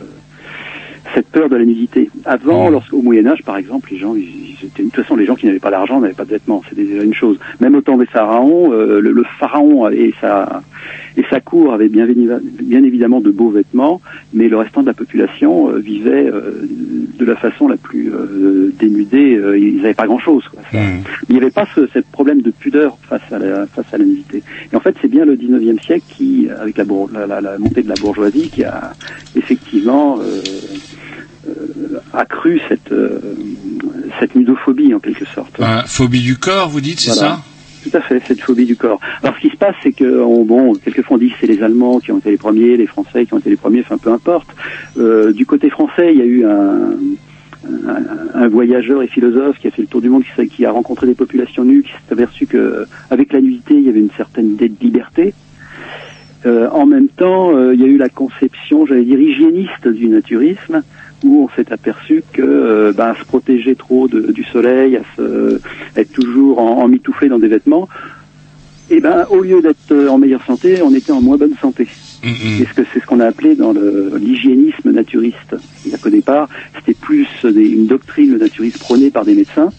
cette peur de la nudité. Avant, lorsqu'au Moyen Âge par exemple, les gens, ils, ils étaient, de toute façon les gens qui n'avaient pas d'argent n'avaient pas de vêtements, c'était déjà une chose. Même au temps des pharaons, euh, le, le pharaon et sa et sa cour avaient bien, évi- bien évidemment de beaux vêtements, mais le restant de la population euh, vivait euh, de la façon la plus dénudée. ils n'avaient pas grand-chose. Ça- il n'y avait pas ce, problème de pudeur face à la, face à la nudité. Et en fait, c'est bien le 19e siècle qui, avec la, bour- la, la- la montée de la bourgeoisie, qui a effectivement euh, accru cette, euh, cette nudophobie en quelque sorte. Enfin, phobie du corps, vous dites, c'est Voilà. ça? Tout à fait, cette phobie du corps. Alors ce qui se passe, c'est que on, bon, quelquefois on dit que c'est les Allemands qui ont été les premiers, les Français qui ont été les premiers, enfin peu importe. Euh, du côté français, il y a eu un, un, un voyageur et philosophe qui a fait le tour du monde, qui a rencontré des populations nues, qui s'est aperçu que avec la nudité, il y avait une certaine idée de liberté. Euh, en même temps, euh, il y a eu la conception, j'allais dire, hygiéniste du naturisme, où on s'est aperçu que euh, ben, se protéger trop de- du soleil, à se, être toujours en, en mitouflé dans des vêtements, et ben au lieu d'être euh, en meilleure santé, on était en moins bonne santé. Mm, que c'est ce qu'on a appelé dans l'hygiénisme naturiste. C'est-à-dire qu'au départ, c'était plus des- une doctrine le naturisme prônée par des médecins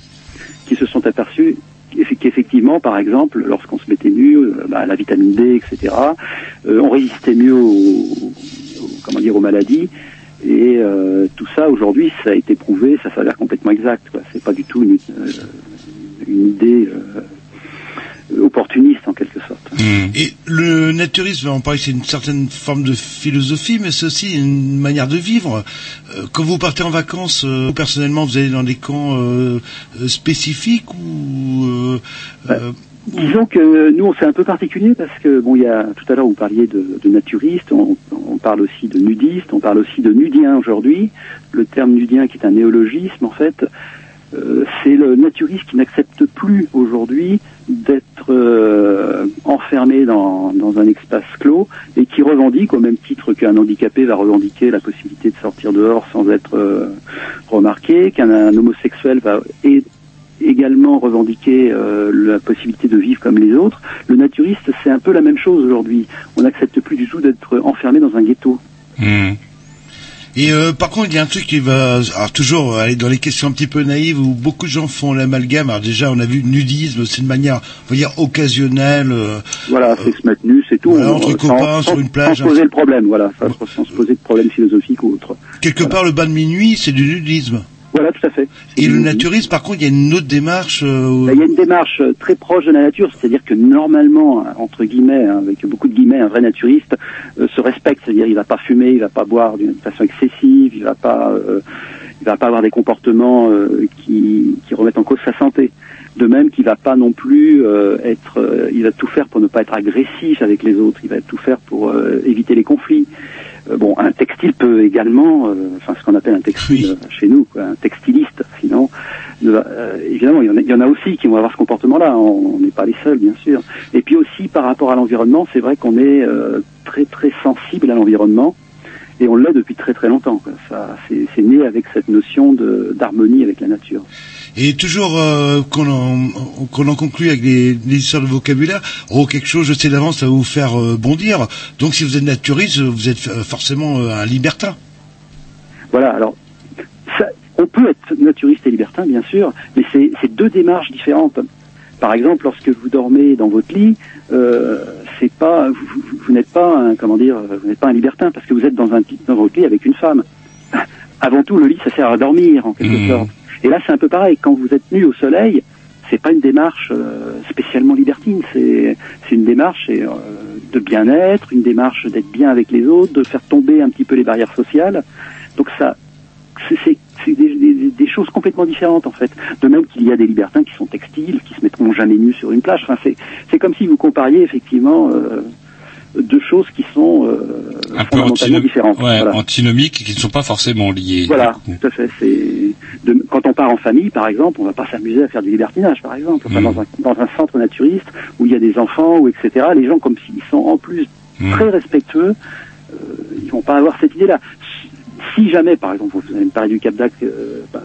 qui se sont aperçus qu'eff- qu'effectivement, par exemple, lorsqu'on se mettait nu, euh, bah, la vitamine D, etc., euh, on résistait mieux aux, aux- comment dire, aux maladies. Et euh, tout ça, aujourd'hui, ça a été prouvé, ça s'avère complètement exact. C'est pas du tout une, euh, une idée euh, opportuniste, en quelque sorte. Et le naturisme, on parlait que c'est une certaine forme de philosophie, mais c'est aussi une manière de vivre. Euh, Quand vous partez en vacances, euh, personnellement, vous allez dans des camps euh, spécifiques ou euh, euh, Disons que nous, c'est un peu particulier parce que, bon, il y a, tout à l'heure, vous parliez de, de on, on parle aussi de nudistes, on parle aussi de nudiens aujourd'hui. Le terme nudien qui est un néologisme, en fait, euh, c'est le naturiste qui n'accepte plus aujourd'hui d'être euh, enfermé dans, dans un espace clos et qui revendique, au même titre qu'un handicapé va revendiquer la possibilité de sortir dehors sans être euh, remarqué, qu'un un homosexuel va et- également revendiquer euh, la possibilité de vivre comme les autres. Le naturiste, c'est un peu la même chose aujourd'hui. On n'accepte plus du tout d'être enfermé dans un ghetto. Et euh, par contre, il y a un truc qui va alors, toujours aller dans les questions un petit peu naïves où beaucoup de gens font l'amalgame. Alors déjà, on a vu le nudisme, c'est une manière, on va dire, occasionnelle. euh, Voilà, c'est se mettre nu, c'est tout. Voilà, entre copains, sans- sur une plage, Sans se poser le problème, voilà, sans, sans se poser de problème philosophique ou autre. quelque part, le bain de minuit, c'est du nudisme. Voilà, tout à fait. Et le naturisme, par contre, il y a une autre démarche. euh, Ben, Il y a une démarche euh, très proche de la nature, c'est-à-dire que normalement, hein, entre guillemets, hein, avec beaucoup de guillemets, un vrai naturiste euh, se respecte, c'est-à-dire il va pas fumer, il va pas boire d'une façon excessive, il va pas, euh, il va pas avoir des comportements euh, qui, qui remettent en cause sa santé. De même qu'il va pas non plus euh, être, euh, il va tout faire pour ne pas être agressif avec les autres, il va tout faire pour euh, éviter les conflits. Euh, bon, un textile peut également, euh, enfin ce qu'on appelle un textile euh, chez nous, quoi, un textiliste, sinon, euh, évidemment, il y, en a, il y en a aussi qui vont avoir ce comportement-là. On on n'est pas les seuls, bien sûr. Et puis aussi par rapport à l'environnement, c'est vrai qu'on est euh, très très sensible à l'environnement. Et on l'est depuis très très longtemps. quoi. Ça, c'est, c'est né avec cette notion de, d'harmonie avec la nature. Et toujours euh, qu'on en, qu'on en conclut avec des, des histoires de vocabulaire, oh quelque chose, je sais d'avance, ça va vous faire euh, bondir. Donc si vous êtes naturiste, vous êtes euh, forcément euh, un libertin. Voilà, alors, ça, on peut être naturiste et libertin, bien sûr, mais c'est, c'est deux démarches différentes. Par exemple, lorsque vous dormez dans votre lit, euh, c'est pas, vous, vous- vous n'êtes pas, un, comment dire, vous n'êtes pas un libertin parce que vous êtes dans un dans votre lit avec une femme. Avant tout, le lit, ça sert à dormir en quelque sorte. Et là, c'est un peu pareil. Quand vous êtes nu au soleil, c'est pas une démarche euh, spécialement libertine. C'est c'est une démarche euh, de bien-être, une démarche d'être bien avec les autres, de faire tomber un petit peu les barrières sociales. Donc ça c'est- des, des- des choses complètement différentes en fait. De même qu'il y a des libertins qui sont textiles, qui se mettront jamais nus sur une plage. Enfin, c'est comme si vous compariez effectivement euh, deux choses qui sont euh, Un peu fondamentalement antino- différentes. ouais, Voilà. antinomiques et qui ne sont pas forcément liés. Voilà, tout à fait. De- quand on part en famille, par exemple, on va pas s'amuser à faire du libertinage, par exemple. Enfin, Mm. dans, un, dans un centre naturiste où il y a des enfants ou etc. Les gens, comme s'ils sont en plus Mm. très respectueux, euh, ils vont pas avoir cette idée-là. Si- jamais, par exemple, vous avez me parlé du Cap d'Ac, euh, bah,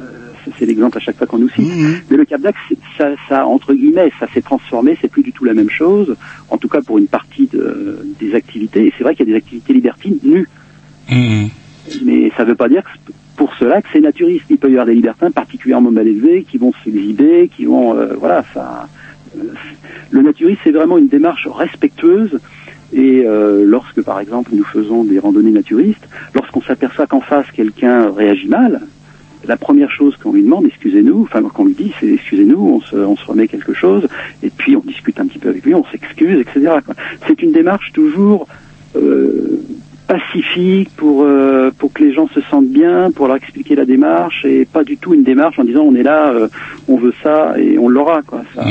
c'est- l'exemple à chaque fois qu'on nous cite. Mais le Cap c'est- ça, ça, entre guillemets, ça s'est transformé. C'est plus du tout la même chose. En tout cas, pour une partie de- des activités. Et c'est vrai qu'il y a des activités libertines nues Mhm. mais ça ne veut pas dire que pour cela que c'est naturiste. Il peut y avoir des libertins particulièrement mal élevés qui vont s'exhiber, qui vont euh, voilà ça. euh, le naturiste c'est vraiment une démarche respectueuse et euh, lorsque par exemple nous faisons des randonnées naturistes, lorsqu'on s'aperçoit qu'en face quelqu'un réagit mal, la première chose qu'on lui demande, excusez-nous, enfin qu'on lui dit, c'est excusez-nous, on se, on se remet quelque chose, et puis on discute un petit peu avec lui, on s'excuse, etc. C'est une démarche toujours euh, pacifique pour euh, pour que les gens se sentent bien, pour leur expliquer la démarche et pas du tout une démarche en disant on est là, euh, on veut ça et on l'aura quoi. Ça,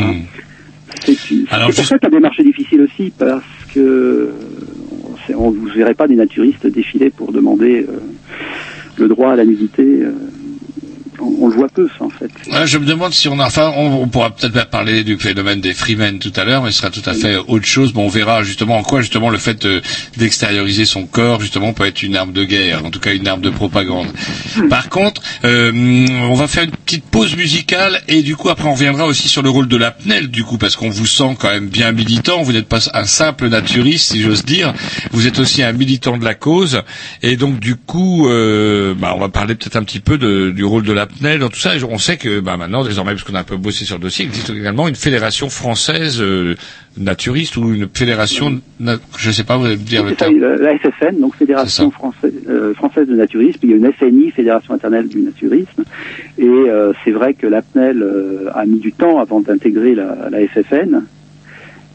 C'est pour ça que la démarche est difficile aussi parce que on vous verrez pas des naturistes défiler pour demander euh, le droit à la nudité. Euh, on, le voit peu ça en fait. Je me demande si on a, enfin, on, pourra peut-être parler du phénomène des freemen tout à l'heure, mais ce sera tout à fait autre chose. Bon, on verra justement en quoi justement le fait de- d'extérioriser son corps justement peut être une arme de guerre, en tout cas une arme de propagande. Par contre, euh, on va faire une petite pause musicale et du coup après on reviendra aussi sur le rôle de la PNEL du coup parce qu'on vous sent quand même bien militant. Vous n'êtes pas un simple naturiste si j'ose dire. Vous êtes aussi un militant de la cause et donc du coup, euh, bah, on va parler peut-être un petit peu du rôle de la PNEL dans tout ça. Et on sait que bah, maintenant désormais parce qu'on a un peu bossé sur le dossier, il existe également une fédération française euh, naturiste ou une fédération, na- je sais pas, vous allez me dire le ça, terme. la, la FFN, donc Fédération française, euh, française de naturisme, il y a une FNI, Fédération internationale du naturisme, et euh, c'est vrai que l'APNEL euh, a mis du temps avant d'intégrer la, la FFN,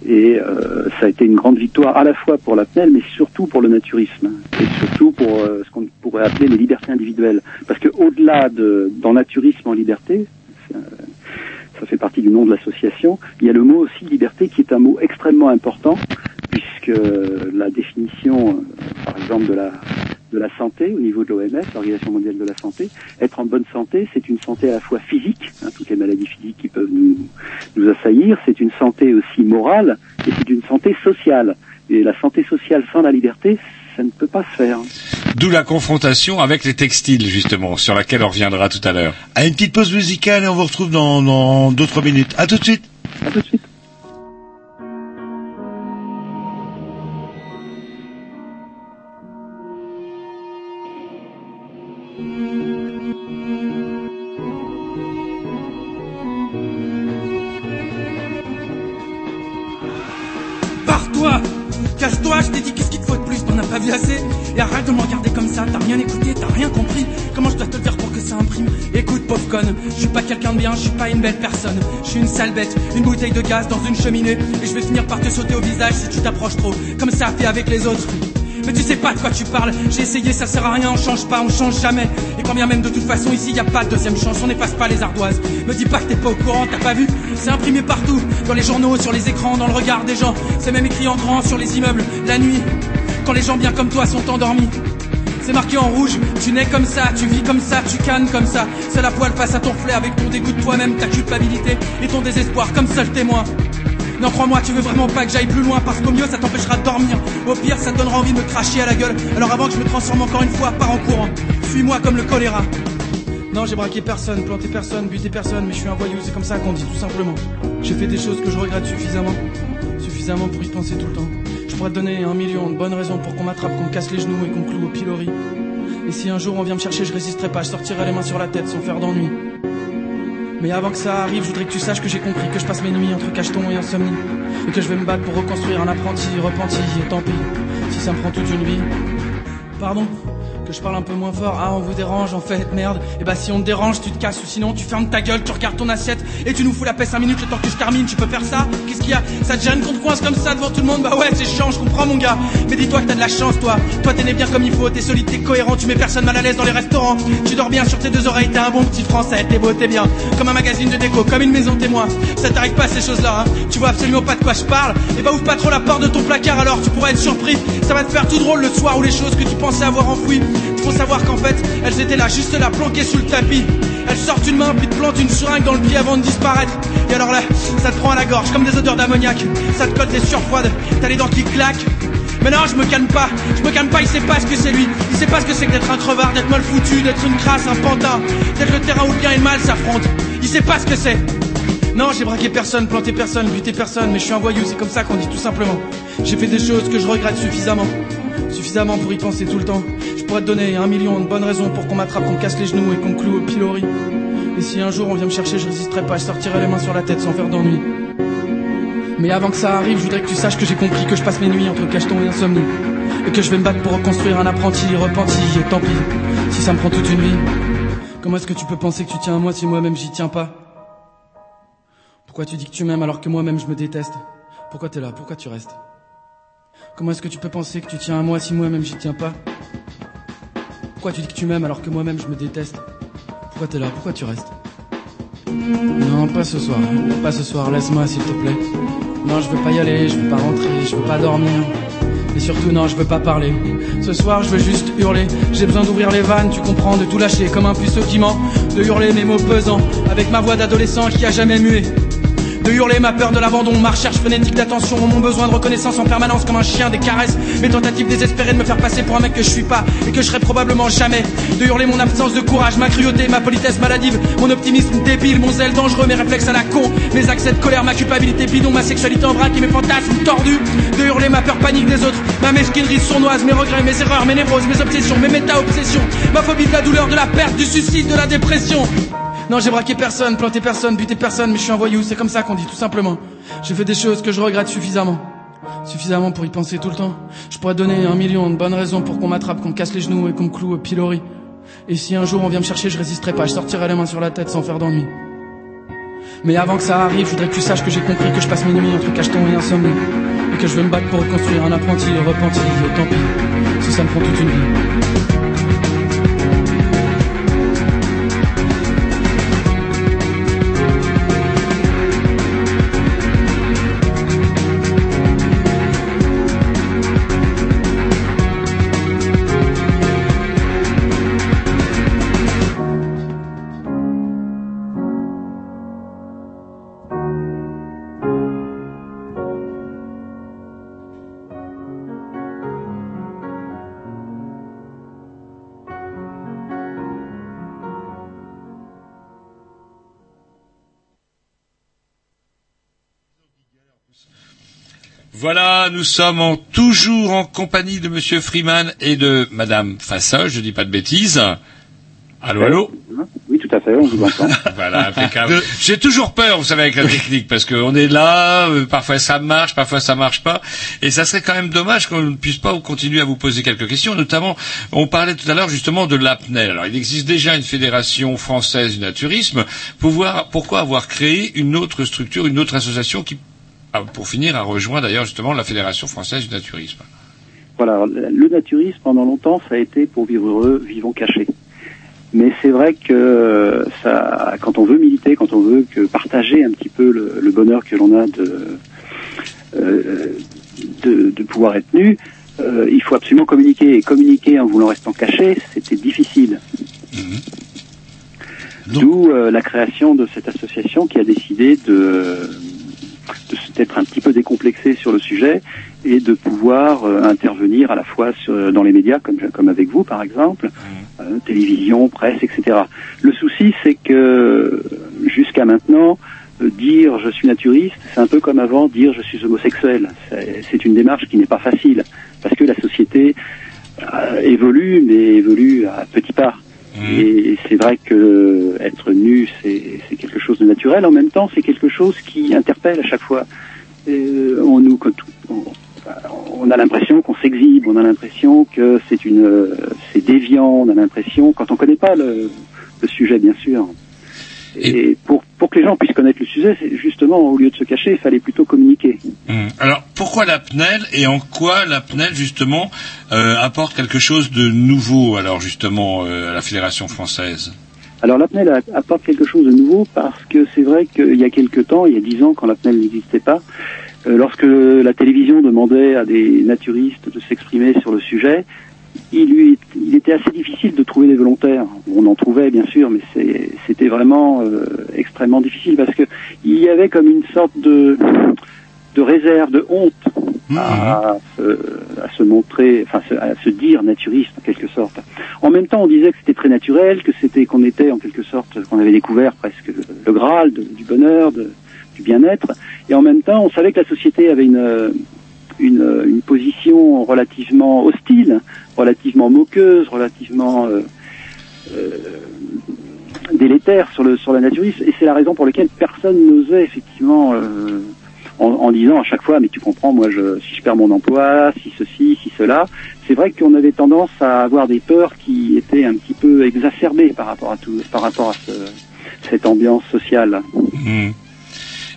et euh, ça a été une grande victoire à la fois pour l'APNEL, mais surtout pour le naturisme, et surtout pour euh, ce qu'on pourrait appeler les libertés individuelles, parce que au-delà de dans naturisme en liberté, euh, ça fait partie du nom de l'association. Il y a le mot aussi liberté qui est un mot extrêmement important puisque la définition, euh, par exemple, de la, de la santé au niveau de l'OMS, l'Organisation mondiale de la santé, être en bonne santé, c'est une santé à la fois physique, hein, toutes les maladies physiques qui peuvent nous, nous assaillir, c'est une santé aussi morale et c'est une santé sociale. Et la santé sociale sans la liberté, ça ne peut pas se faire. D'où la confrontation avec les textiles justement, sur laquelle on reviendra tout à l'heure. À une petite pause musicale et on vous retrouve dans, dans deux trois minutes. À tout de suite. À tout de suite. Pars-toi Casse-toi, je t'ai dit qu'est-ce qu'il te faut de plus, t'en as pas vu assez? Et arrête de me regarder comme ça, t'as rien écouté, t'as rien compris. Comment je dois te le faire pour que ça imprime? Écoute pauvre conne, je suis pas quelqu'un de bien, je suis pas une belle personne. Je suis une sale bête, une bouteille de gaz dans une cheminée. Et je vais finir par te sauter au visage si tu t'approches trop. Comme ça fait avec les autres mais tu sais pas de quoi tu parles, j'ai essayé, ça sert à rien, on change pas, on change jamais. Et quand bien même de toute façon ici y a pas de deuxième chance, on n'efface pas les ardoises. Me dis pas que t'es pas au courant, t'as pas vu? C'est imprimé partout, dans les journaux, sur les écrans, dans le regard des gens. C'est même écrit en grand sur les immeubles, la nuit, quand les gens bien comme toi sont endormis. C'est marqué en rouge, tu nais comme ça, tu vis comme ça, tu cannes comme ça. C'est la poêle face à ton flair avec ton dégoût de toi-même, ta culpabilité et ton désespoir comme seul témoin. Non, crois-moi, tu veux vraiment pas que j'aille plus loin parce qu'au mieux ça t'empêchera de dormir. Au pire, ça te donnera envie de me cracher à la gueule. Alors avant que je me transforme encore une fois, pars en courant. Suis-moi comme le choléra. Non, j'ai braqué personne, planté personne, buté personne, mais je suis un voyou, c'est comme ça qu'on dit, tout simplement. J'ai fait des choses que je regrette suffisamment. Suffisamment pour y penser tout le temps. Je pourrais te donner un million de bonnes raisons pour qu'on m'attrape, qu'on casse les genoux et qu'on cloue au pilori. Et si un jour on vient me chercher, je résisterai pas, je sortirai les mains sur la tête sans faire d'ennui. Mais avant que ça arrive, je voudrais que tu saches que j'ai compris que je passe mes nuits entre cacheton et insomnie. Et que je vais me battre pour reconstruire un apprenti repenti. Et tant pis, si ça me prend toute une vie. Pardon Que je parle un peu moins fort, ah on vous dérange en fait, merde. Et bah si on te dérange, tu te casses ou sinon tu fermes ta gueule, tu regardes ton assiette et tu nous fous la paix 5 minutes le temps que je termine, tu peux faire ça Qu'est-ce qu'il y a Ça te gêne qu'on te coince comme ça devant tout le monde Bah ouais c'est chiant, je comprends mon gars. Mais dis-toi que t'as de la chance toi. Toi t'es né bien comme il faut, t'es solide, t'es cohérent, tu mets personne mal à l'aise dans les restaurants. Tu dors bien sur tes deux oreilles, t'es un bon petit français, t'es beau, t'es bien. Comme un magazine de déco, comme une maison témoin. Ça t'arrive pas ces choses-là, hein Tu vois absolument pas de quoi je parle. Et bah ouvre pas trop la porte de ton placard alors, tu pourrais être surpris. Ça va te faire tout drôle le soir où les choses que tu pensais avoir enfouies. Faut savoir qu'en fait, elles étaient là, juste là, planquées sous le tapis. Elles sortent une main, puis te plantent une seringue dans le pied avant de disparaître. Et alors là, ça te prend à la gorge, comme des odeurs d'ammoniac. Ça te colle des sueurs froides, t'as les dents qui claquent. Mais non, je me calme pas, je me calme pas, il sait pas ce que c'est lui. Il sait pas ce que c'est que d'être un crevard, d'être mal foutu, d'être une crasse, un pantin. D'être le terrain où le bien et le mal s'affrontent. Il sait pas ce que c'est. Non, j'ai braqué personne, planté personne, buté personne, mais je suis un voyou, c'est comme ça qu'on dit tout simplement. J'ai fait des choses que je regrette suffisamment. Suffisamment pour y penser tout le temps. Je pourrais te donner un million de bonnes raisons pour qu'on m'attrape, qu'on casse les genoux et qu'on cloue au pilori. Et si un jour on vient me chercher, je résisterai pas, je sortirai les mains sur la tête sans faire d'ennui. Mais avant que ça arrive, je voudrais que tu saches que j'ai compris que je passe mes nuits entre cacheton et insomnie. Et que je vais me battre pour reconstruire un apprenti repenti, et tant pis, si ça me prend toute une vie. Comment est-ce que tu peux penser que tu tiens à moi si moi-même j'y tiens pas? Pourquoi tu dis que tu m'aimes alors que moi-même je me déteste? Pourquoi t'es là? Pourquoi tu restes? Comment est-ce que tu peux penser que tu tiens à moi si moi-même j'y tiens pas Pourquoi tu dis que tu m'aimes alors que moi-même je me déteste Pourquoi t'es là? Pourquoi tu restes? Non, pas ce soir. Pas ce soir, laisse-moi s'il te plaît. Non, je veux pas y aller, je veux pas rentrer, je veux pas dormir. Et surtout, non, je veux pas parler. Ce soir, je veux juste hurler. J'ai besoin d'ouvrir les vannes, tu comprends, de tout lâcher comme un puceau qui ment. De hurler mes mots pesants, avec ma voix d'adolescent qui a jamais mué. De hurler ma peur de l'abandon, ma recherche frénétique d'attention, mon besoin de reconnaissance en permanence comme un chien des caresses, mes tentatives désespérées de me faire passer pour un mec que je suis pas et que je serai probablement jamais. De hurler mon absence de courage, ma cruauté, ma politesse maladive, mon optimisme débile, mon zèle dangereux, mes réflexes à la con, mes accès de colère, ma culpabilité bidon, ma sexualité en vrac et mes fantasmes tordus. De hurler ma peur panique des autres, ma mesquinerie sournoise, mes regrets, mes erreurs, mes névroses, mes obsessions, mes méta-obsessions, ma phobie de la douleur, de la perte, du suicide, de la dépression. Non, j'ai braqué personne, planté personne, buté personne, mais je suis un voyou, c'est comme ça qu'on dit, tout simplement. J'ai fait des choses que je regrette suffisamment. Suffisamment pour y penser tout le temps. Je pourrais donner un million de bonnes raisons pour qu'on m'attrape, qu'on casse les genoux et qu'on me cloue au pilori. Et si un jour on vient me chercher, je résisterai pas, je sortirai les mains sur la tête sans faire d'ennui. Mais avant que ça arrive, je voudrais que tu saches que j'ai compris que je passe mes nuits entre cacheton et insomnie. Et que je veux me battre pour reconstruire un apprenti repenti, tant pis, si ça me prend toute une vie. Voilà, nous sommes en- toujours en compagnie de Monsieur Freeman et de Madame Fassa, je dis pas de bêtises. Allô, allô Oui, tout à fait, on vous entend. Voilà, impeccable. J'ai toujours peur, vous savez, avec la technique, parce qu'on est là, euh, parfois ça marche, parfois ça marche pas, et ça serait quand même dommage qu'on ne puisse pas continuer à vous poser quelques questions, notamment, on parlait tout à l'heure justement de l'apnée. Alors, il existe déjà une fédération française du naturisme. Pouvoir, pourquoi avoir créé une autre structure, une autre association qui, pour finir, a rejoint d'ailleurs justement la fédération française du naturisme Voilà, le naturisme, pendant longtemps, ça a été pour vivre heureux, vivons cachés. Mais c'est vrai que ça, quand on veut militer, quand on veut que partager un petit peu le, le bonheur que l'on a de, euh, de, de pouvoir être nu, euh, il faut absolument communiquer. Et communiquer en voulant rester caché, c'était difficile. D'où euh, la création de cette association qui a décidé de d'être un petit peu décomplexé sur le sujet et de pouvoir euh, intervenir à la fois sur- dans les médias, comme, comme avec vous par exemple, euh, télévision, presse, etc. Le souci, c'est que jusqu'à maintenant, euh, dire je suis naturiste, c'est un peu comme avant dire je suis homosexuel. C'est une démarche qui n'est pas facile parce que la société euh, évolue, mais évolue à petits pas. Et c'est vrai que être nu, c'est quelque chose de naturel. En même temps, c'est quelque chose qui interpelle à chaque fois. Euh, on a l'impression qu'on s'exhibe, on a l'impression que c'est une, c'est déviant, on a l'impression, quand on connaît pas le sujet, bien sûr. Et pour, pour que les gens puissent connaître le sujet, justement, au lieu de se cacher, il fallait plutôt communiquer. Hum. Alors pourquoi la PNEL et en quoi la PNEL justement euh, apporte quelque chose de nouveau alors justement euh, à la Fédération française? Alors la PNEL apporte quelque chose de nouveau parce que c'est vrai qu'il y a quelque temps, il y a dix ans, quand la PNEL n'existait pas, euh, lorsque la télévision demandait à des naturistes de s'exprimer sur le sujet, il, lui, il était assez difficile de trouver des volontaires. On en trouvait bien sûr, mais c'était vraiment euh, extrêmement difficile parce que il y avait comme une sorte de, de réserve, de honte à, se, à se montrer, enfin à se dire naturiste en quelque sorte. En même temps, on disait que c'était très naturel, que c'était qu'on était en quelque sorte, qu'on avait découvert presque le Graal de- du bonheur, de- du bien-être, et en même temps, on savait que la société avait une euh, une, position relativement hostile, relativement moqueuse, relativement euh, euh, délétère sur le sur la naturisme, et c'est la raison pour laquelle personne n'osait effectivement euh, en, disant à chaque fois mais tu comprends moi si je perds mon emploi si ceci si cela. C'est vrai qu'on avait tendance à avoir des peurs qui étaient un petit peu exacerbées par rapport à tout par rapport à ce- cette ambiance sociale. Hum.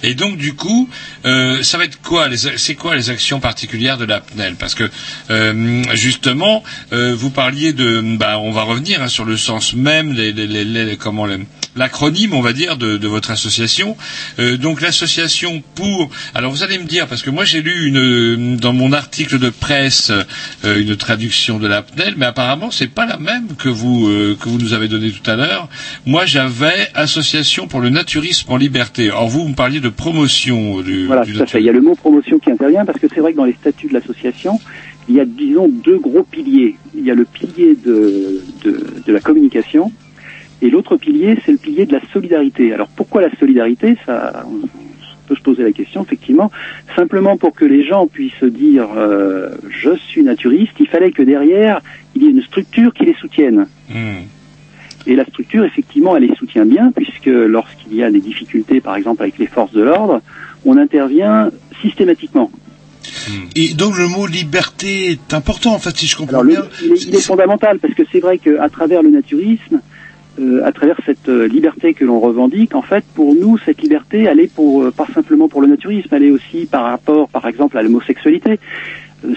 Et donc du coup, euh, ça va être quoi C'est quoi les actions particulières de la PNEL Parce que euh, justement, euh, vous parliez de, bah, on va revenir hein, sur le sens même, les, les- les- comment les- l'acronyme, on va dire, de, de votre association. Euh, donc l'association pour. Alors vous allez me dire, parce que moi j'ai lu une, dans mon article de presse euh, une traduction de la PNEL, mais apparemment c'est pas la même que vous euh, que vous nous avez donnée tout à l'heure. Moi j'avais Association pour le naturisme en liberté. Or vous me parliez de promotion du, Voilà, du tout à fait. Il y a le mot promotion qui intervient parce que c'est vrai que dans les statuts de l'association, il y a, disons, deux gros piliers. Il y a le pilier de, de, de la communication et l'autre pilier, c'est le pilier de la solidarité. Alors pourquoi la solidarité? Ça, on peut se poser la question, effectivement. Simplement pour que les gens puissent dire euh, je suis naturiste, il fallait que derrière, il y ait une structure qui les soutienne. Hum. Et la structure, effectivement, elle les soutient bien, puisque lorsqu'il y a des difficultés, par exemple avec les forces de l'ordre, on intervient systématiquement. Et donc le mot liberté est important, en fait, si je comprends Alors, le- bien. il, est, il est fondamental, parce que c'est vrai qu'à travers le naturisme, euh, à travers cette euh, liberté que l'on revendique, en fait, pour nous, cette liberté, elle est pour, euh, pas simplement pour le naturisme, elle est aussi par rapport, par exemple, à l'homosexualité.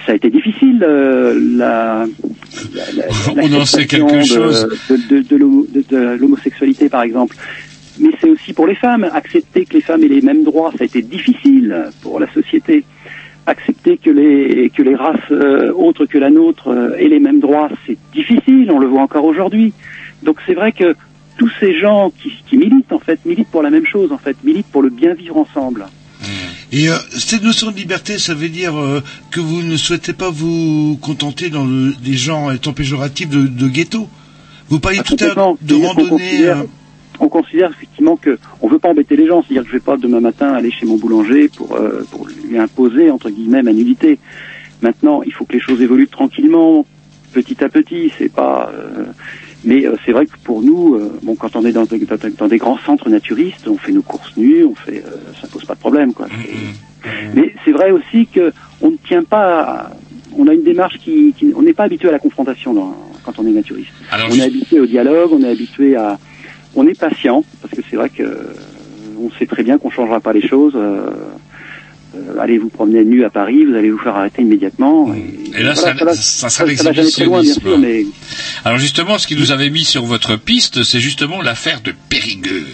Ça a été difficile, la, la- la- On en sait quelque de- chose. de, de, de l'homo- de- de l'homosexualité, par exemple. Mais c'est aussi pour les femmes. Accepter que les femmes aient les mêmes droits, ça a été difficile pour la société. Accepter que les que les races euh, autres que la nôtre euh, aient les mêmes droits, c'est difficile. On le voit encore aujourd'hui. Donc c'est vrai que tous ces gens qui, qui militent en fait militent pour la même chose en fait, militent pour le bien vivre ensemble. Et euh, cette notion de liberté, ça veut dire euh, que vous ne souhaitez pas vous contenter dans le, des gens étant péjoratifs de, de ghetto? Vous parliez Ah, tout à l'heure de randonnée. considère- euh, On considère effectivement que on veut pas embêter les gens, c'est-à-dire que je vais pas demain matin aller chez mon boulanger pour euh, pour lui imposer entre guillemets ma nullité. Maintenant, il faut que les choses évoluent tranquillement, petit à petit. C'est pas. euh, mais euh, c'est vrai que pour nous, euh, bon, quand on est dans, des- dans, dans des grands centres naturistes, on fait nos courses nues, on fait, euh, ça pose pas de problème, quoi. C'est- Mais c'est vrai aussi que on ne tient pas. à- on a une démarche qui, qui on n'est pas habitué à la confrontation dans- quand on est naturiste. Alors, on est habitué au dialogue, on est habitué à, on est patient parce que c'est vrai que euh, on sait très bien qu'on changera pas les choses. euh, euh, allez vous promener nu à Paris, vous allez vous faire arrêter immédiatement. Et, Et là, voilà, ça, ça sera ça sûr, l'exhibitionnisme. mais Alors justement, ce qui nous avait mis sur votre piste, c'est justement l'affaire de Périgueux.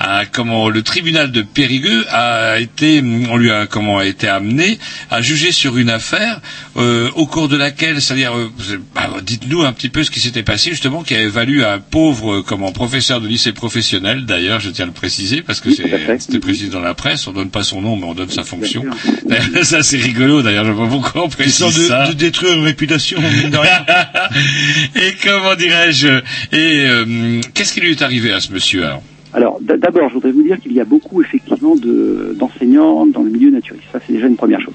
Ah, comment le tribunal de Périgueux a été, on lui a comment a été amené à juger sur une affaire euh, au cours de laquelle, c'est-à-dire, euh, bah, dites-nous un petit peu ce qui s'était passé justement, qui avait valu à un pauvre comment professeur de lycée professionnel. D'ailleurs, je tiens à le préciser parce que c'est- c'était précisé dans la presse. On donne pas son nom, mais on donne sa fonction. Ça c'est rigolo. D'ailleurs, je pas pourquoi on précise de, ça. de détruire une réputation, mine de rien. et comment dirais-je Et euh, qu'est-ce qui lui est arrivé à ce monsieur alors? Alors, d'abord, je voudrais vous dire qu'il y a beaucoup, effectivement, de- d'enseignants dans le milieu naturiste. Ça, c'est déjà une première chose.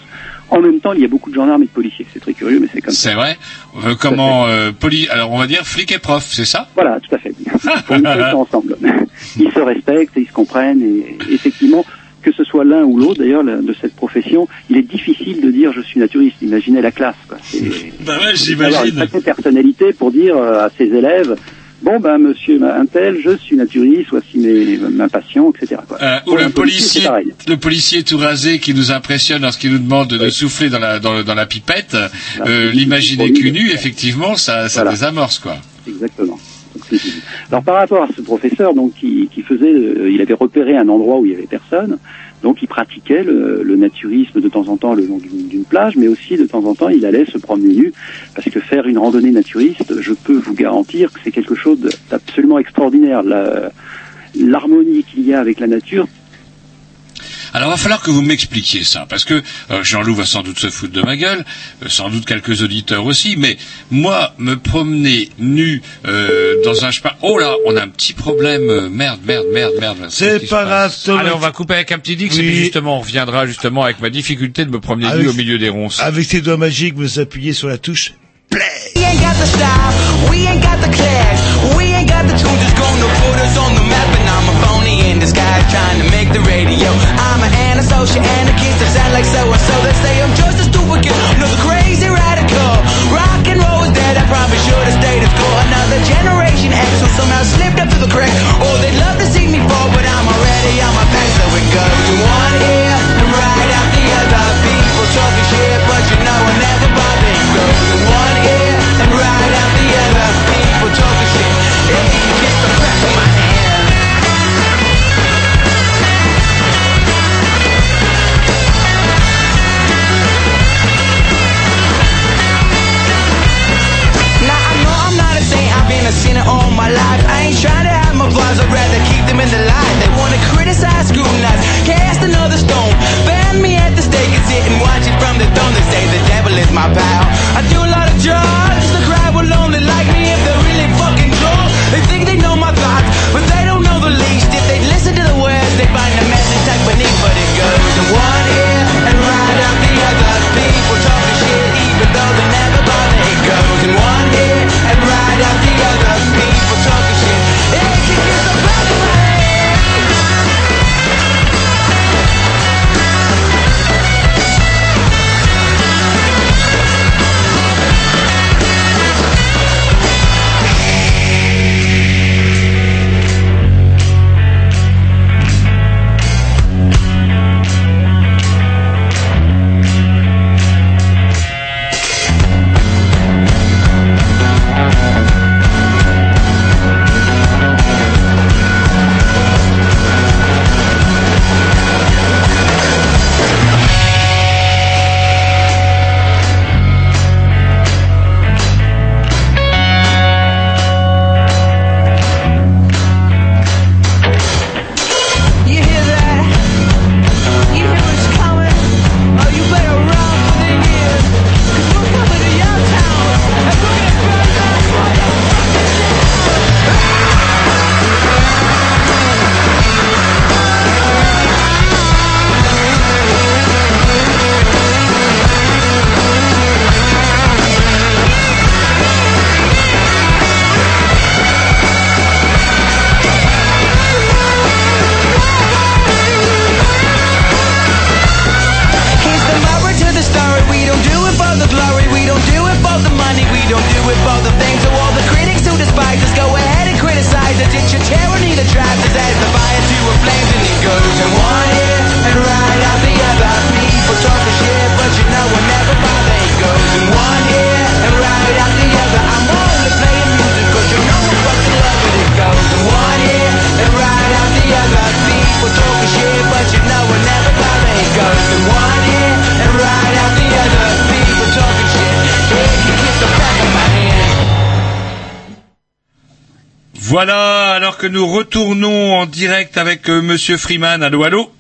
En même temps, il y a beaucoup de gendarmes et de policiers. C'est très curieux, mais c'est comme ça. C'est vrai Euh, Comment euh, poli Alors on va dire flic et prof, c'est ça? Voilà, tout à fait. Ils sont ensemble. Ils se respectent, et ils se comprennent, et effectivement, que ce soit l'un ou l'autre, d'ailleurs, de cette profession, il est difficile de dire je suis naturiste. Imaginez la classe. Quoi. Bah ouais, une j'imagine. sacrée personnalité pour dire euh, à ses élèves bon ben monsieur un tel, je suis naturiste, voici mes, ma passion, etc. Quoi. Euh, ou le policier, le policier tout rasé qui nous impressionne lorsqu'il nous demande de souffler dans la, dans, le- dans la pipette, euh, l'imaginer cul nu, effectivement, ça, ça Voilà. désamorce, quoi. Exactement. Alors par rapport à ce professeur, donc qui, qui faisait, euh, il avait repéré un endroit où il y avait personne, donc il pratiquait le, le naturisme de temps en temps le long d'une plage, mais aussi de temps en temps il allait se promener nu, parce que faire une randonnée naturiste, je peux vous garantir que c'est quelque chose d'absolument extraordinaire. L'harmonie qu'il y a avec la nature, Alors, va falloir que vous m'expliquiez ça, parce que euh, Jean-Loup va sans doute se foutre de ma gueule, euh, sans doute quelques auditeurs aussi, mais moi, me promener nu euh, dans un chemin... Oh là, on a un petit problème, euh, merde, merde, merde, merde. C'est pas grave. Allez, on va couper avec un petit dix, et puis justement, on reviendra justement avec ma difficulté de me promener Avec- nu au milieu des ronces. Avec tes doigts magiques, vous appuyez sur la touche. We ain't got the style, we ain't got the class, we ain't got the tunes that's gonna put us on the map? And I'm a phony in disguise trying to make the radio. I'm an antisocial anarchist, I sound like so and so. They say I'm just a stupid kid, another crazy radical. Rock and roll is dead, I probably should have stayed at school. Another generation X who somehow slipped up to the crack. Oh, they'd love to see me fall, but I'm already on my back, so it goes to one ear and right out the other. People talking shit, but you know I never bother. It goes to one ear and right out the other. People talking shit, my life. I ain't trying to have my flaws, I'd rather keep them in the light. They wanna criticize, scrutinize, cast another stone. Ban me at the stake and sit and watch it from the throne. They say the devil is my pal. I do a lot of drugs, the crowd will only like me if they're really fucking drunk. They think they know my thoughts, but they don't know the least. If they listen to the words, they find the message tucked beneath. But it goes in one ear and right out the other. People talking shit even though they never Voilà, alors que nous retournons en direct avec euh, Monsieur Freeman. Allô, allô?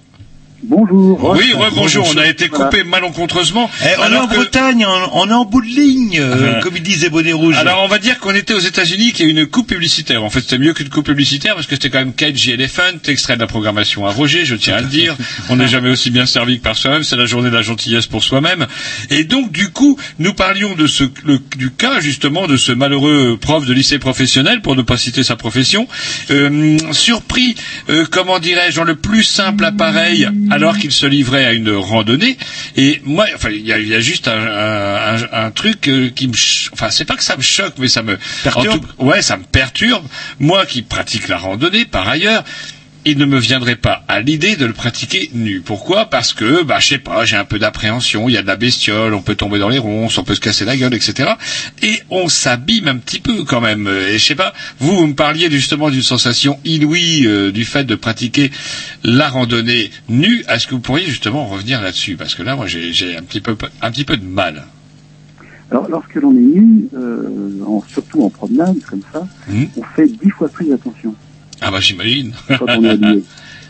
Bonjour. Oui, bonjour. On a été coupé malencontreusement. Eh, on est en que- Bretagne, on, on est en bout de ligne, euh, comme ils disent les bonnets rouges. Alors on va dire qu'on était aux États-Unis, qu'il y a une coupe publicitaire. En fait, c'était mieux qu'une coupe publicitaire parce que c'était quand même Cage Elephant, extrait de la programmation à Roger, je tiens à le dire. On n'est jamais aussi bien servi que par soi-même. C'est la journée de la gentillesse pour soi-même. Et donc du coup, nous parlions de ce le- du cas justement de ce malheureux prof de lycée professionnel, pour ne pas citer sa profession, euh, surpris, euh, comment dirais-je, dans le plus simple appareil alors qu'il se livrait à une randonnée. Et moi, enfin, il y a, y a juste un, un, un- truc euh, qui me, enfin, c'est pas que ça me choque, mais ça me Perturbe tout- ouais, ça me perturbe. Moi, qui pratique la randonnée, par ailleurs. Il ne me viendrait pas à l'idée de le pratiquer nu. Pourquoi? Parce que, bah, je sais pas, j'ai un peu d'appréhension. Il y a de la bestiole, on peut tomber dans les ronces, on peut se casser la gueule, etc. Et on s'abîme un petit peu quand même. Et je sais pas, vous, vous me parliez justement d'une sensation inouïe euh, du fait de pratiquer la randonnée nue. Est-ce que vous pourriez justement revenir là-dessus? Parce que là, moi, j'ai un petit peu, un petit peu de mal. Alors, lorsque l'on est nu, euh, en- surtout en promenade, comme ça, Mhm. on fait dix fois plus attention Ah bah j'imagine. quand on est habillé.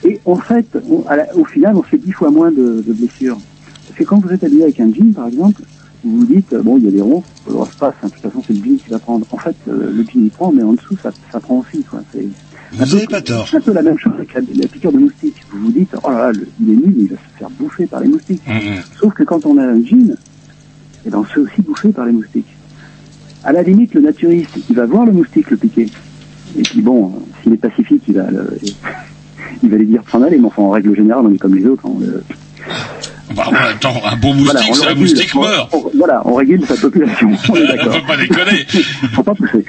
Et en fait, on- à la- au final, on fait dix fois moins de, de blessures. Parce que quand vous êtes habillé avec un jean, par exemple, vous vous dites, euh, bon, il y a des ronces, ça se passe, hein, de toute façon, c'est le jean qui va prendre. En fait, euh, le jean il prend, mais en dessous, ça, ça prend aussi. Quoi. C'est, Vous n'avez pas tort. C'est un peu la même chose avec la, la piqûre de moustique. Vous vous dites, oh là là, le- il est nu, mais il va se faire bouffer par les moustiques. Mhm. Sauf que quand on a un jean, eh ben, on se fait aussi bouffer par les moustiques. À la limite, le naturiste, il va voir le moustique le piquer. Et puis bon, s'il est pacifique, il va, le- il va lui dire de s'en aller. Mais enfin, en règle générale, on est comme les autres. On, le- Bah, temps, un bon Voilà, moustique, on c'est le un régule. moustique On- on- voilà, on régule sa population. On est On d'accord. peut pas déconner. Faut pas pousser.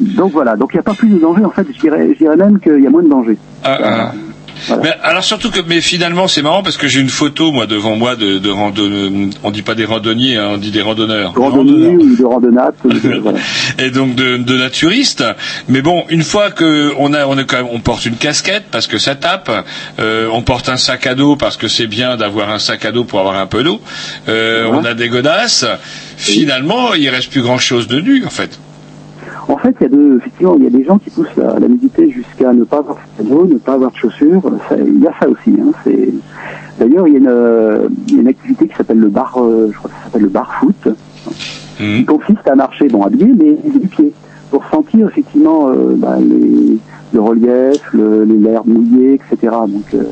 donc voilà, donc il n'y a pas plus de danger. En fait, je dirais, je dirais même qu'il y a moins de danger. Ah, ah. Mais alors surtout que, mais finalement c'est marrant parce que j'ai une photo moi devant moi de, de randonneurs, on dit pas des randonniers, hein, on dit des randonneurs. Ou de randonnade, de- voilà. Et donc de, de naturistes. Mais bon, une fois que on a, on est quand même, on porte une casquette parce que ça tape, euh, on porte un sac à dos parce que c'est bien d'avoir un sac à dos pour avoir un peu d'eau. Euh, On a des godasses. Finalement, il reste plus grand chose de nu en fait. En fait, il y a de, effectivement, il y a des gens qui poussent la, la nudité jusqu'à ne pas avoir de vélo, ne pas avoir de chaussures. Ça, il y a ça aussi. Hein, c'est... D'ailleurs, il y, a une, euh, il y a une activité qui s'appelle le bar, euh, je crois que ça s'appelle le bar foot, qui consiste à marcher, bon, habillé, mais du pied, pour sentir effectivement euh, bah, les, le relief, le, les l'herbe mouillée, etc. Donc, euh,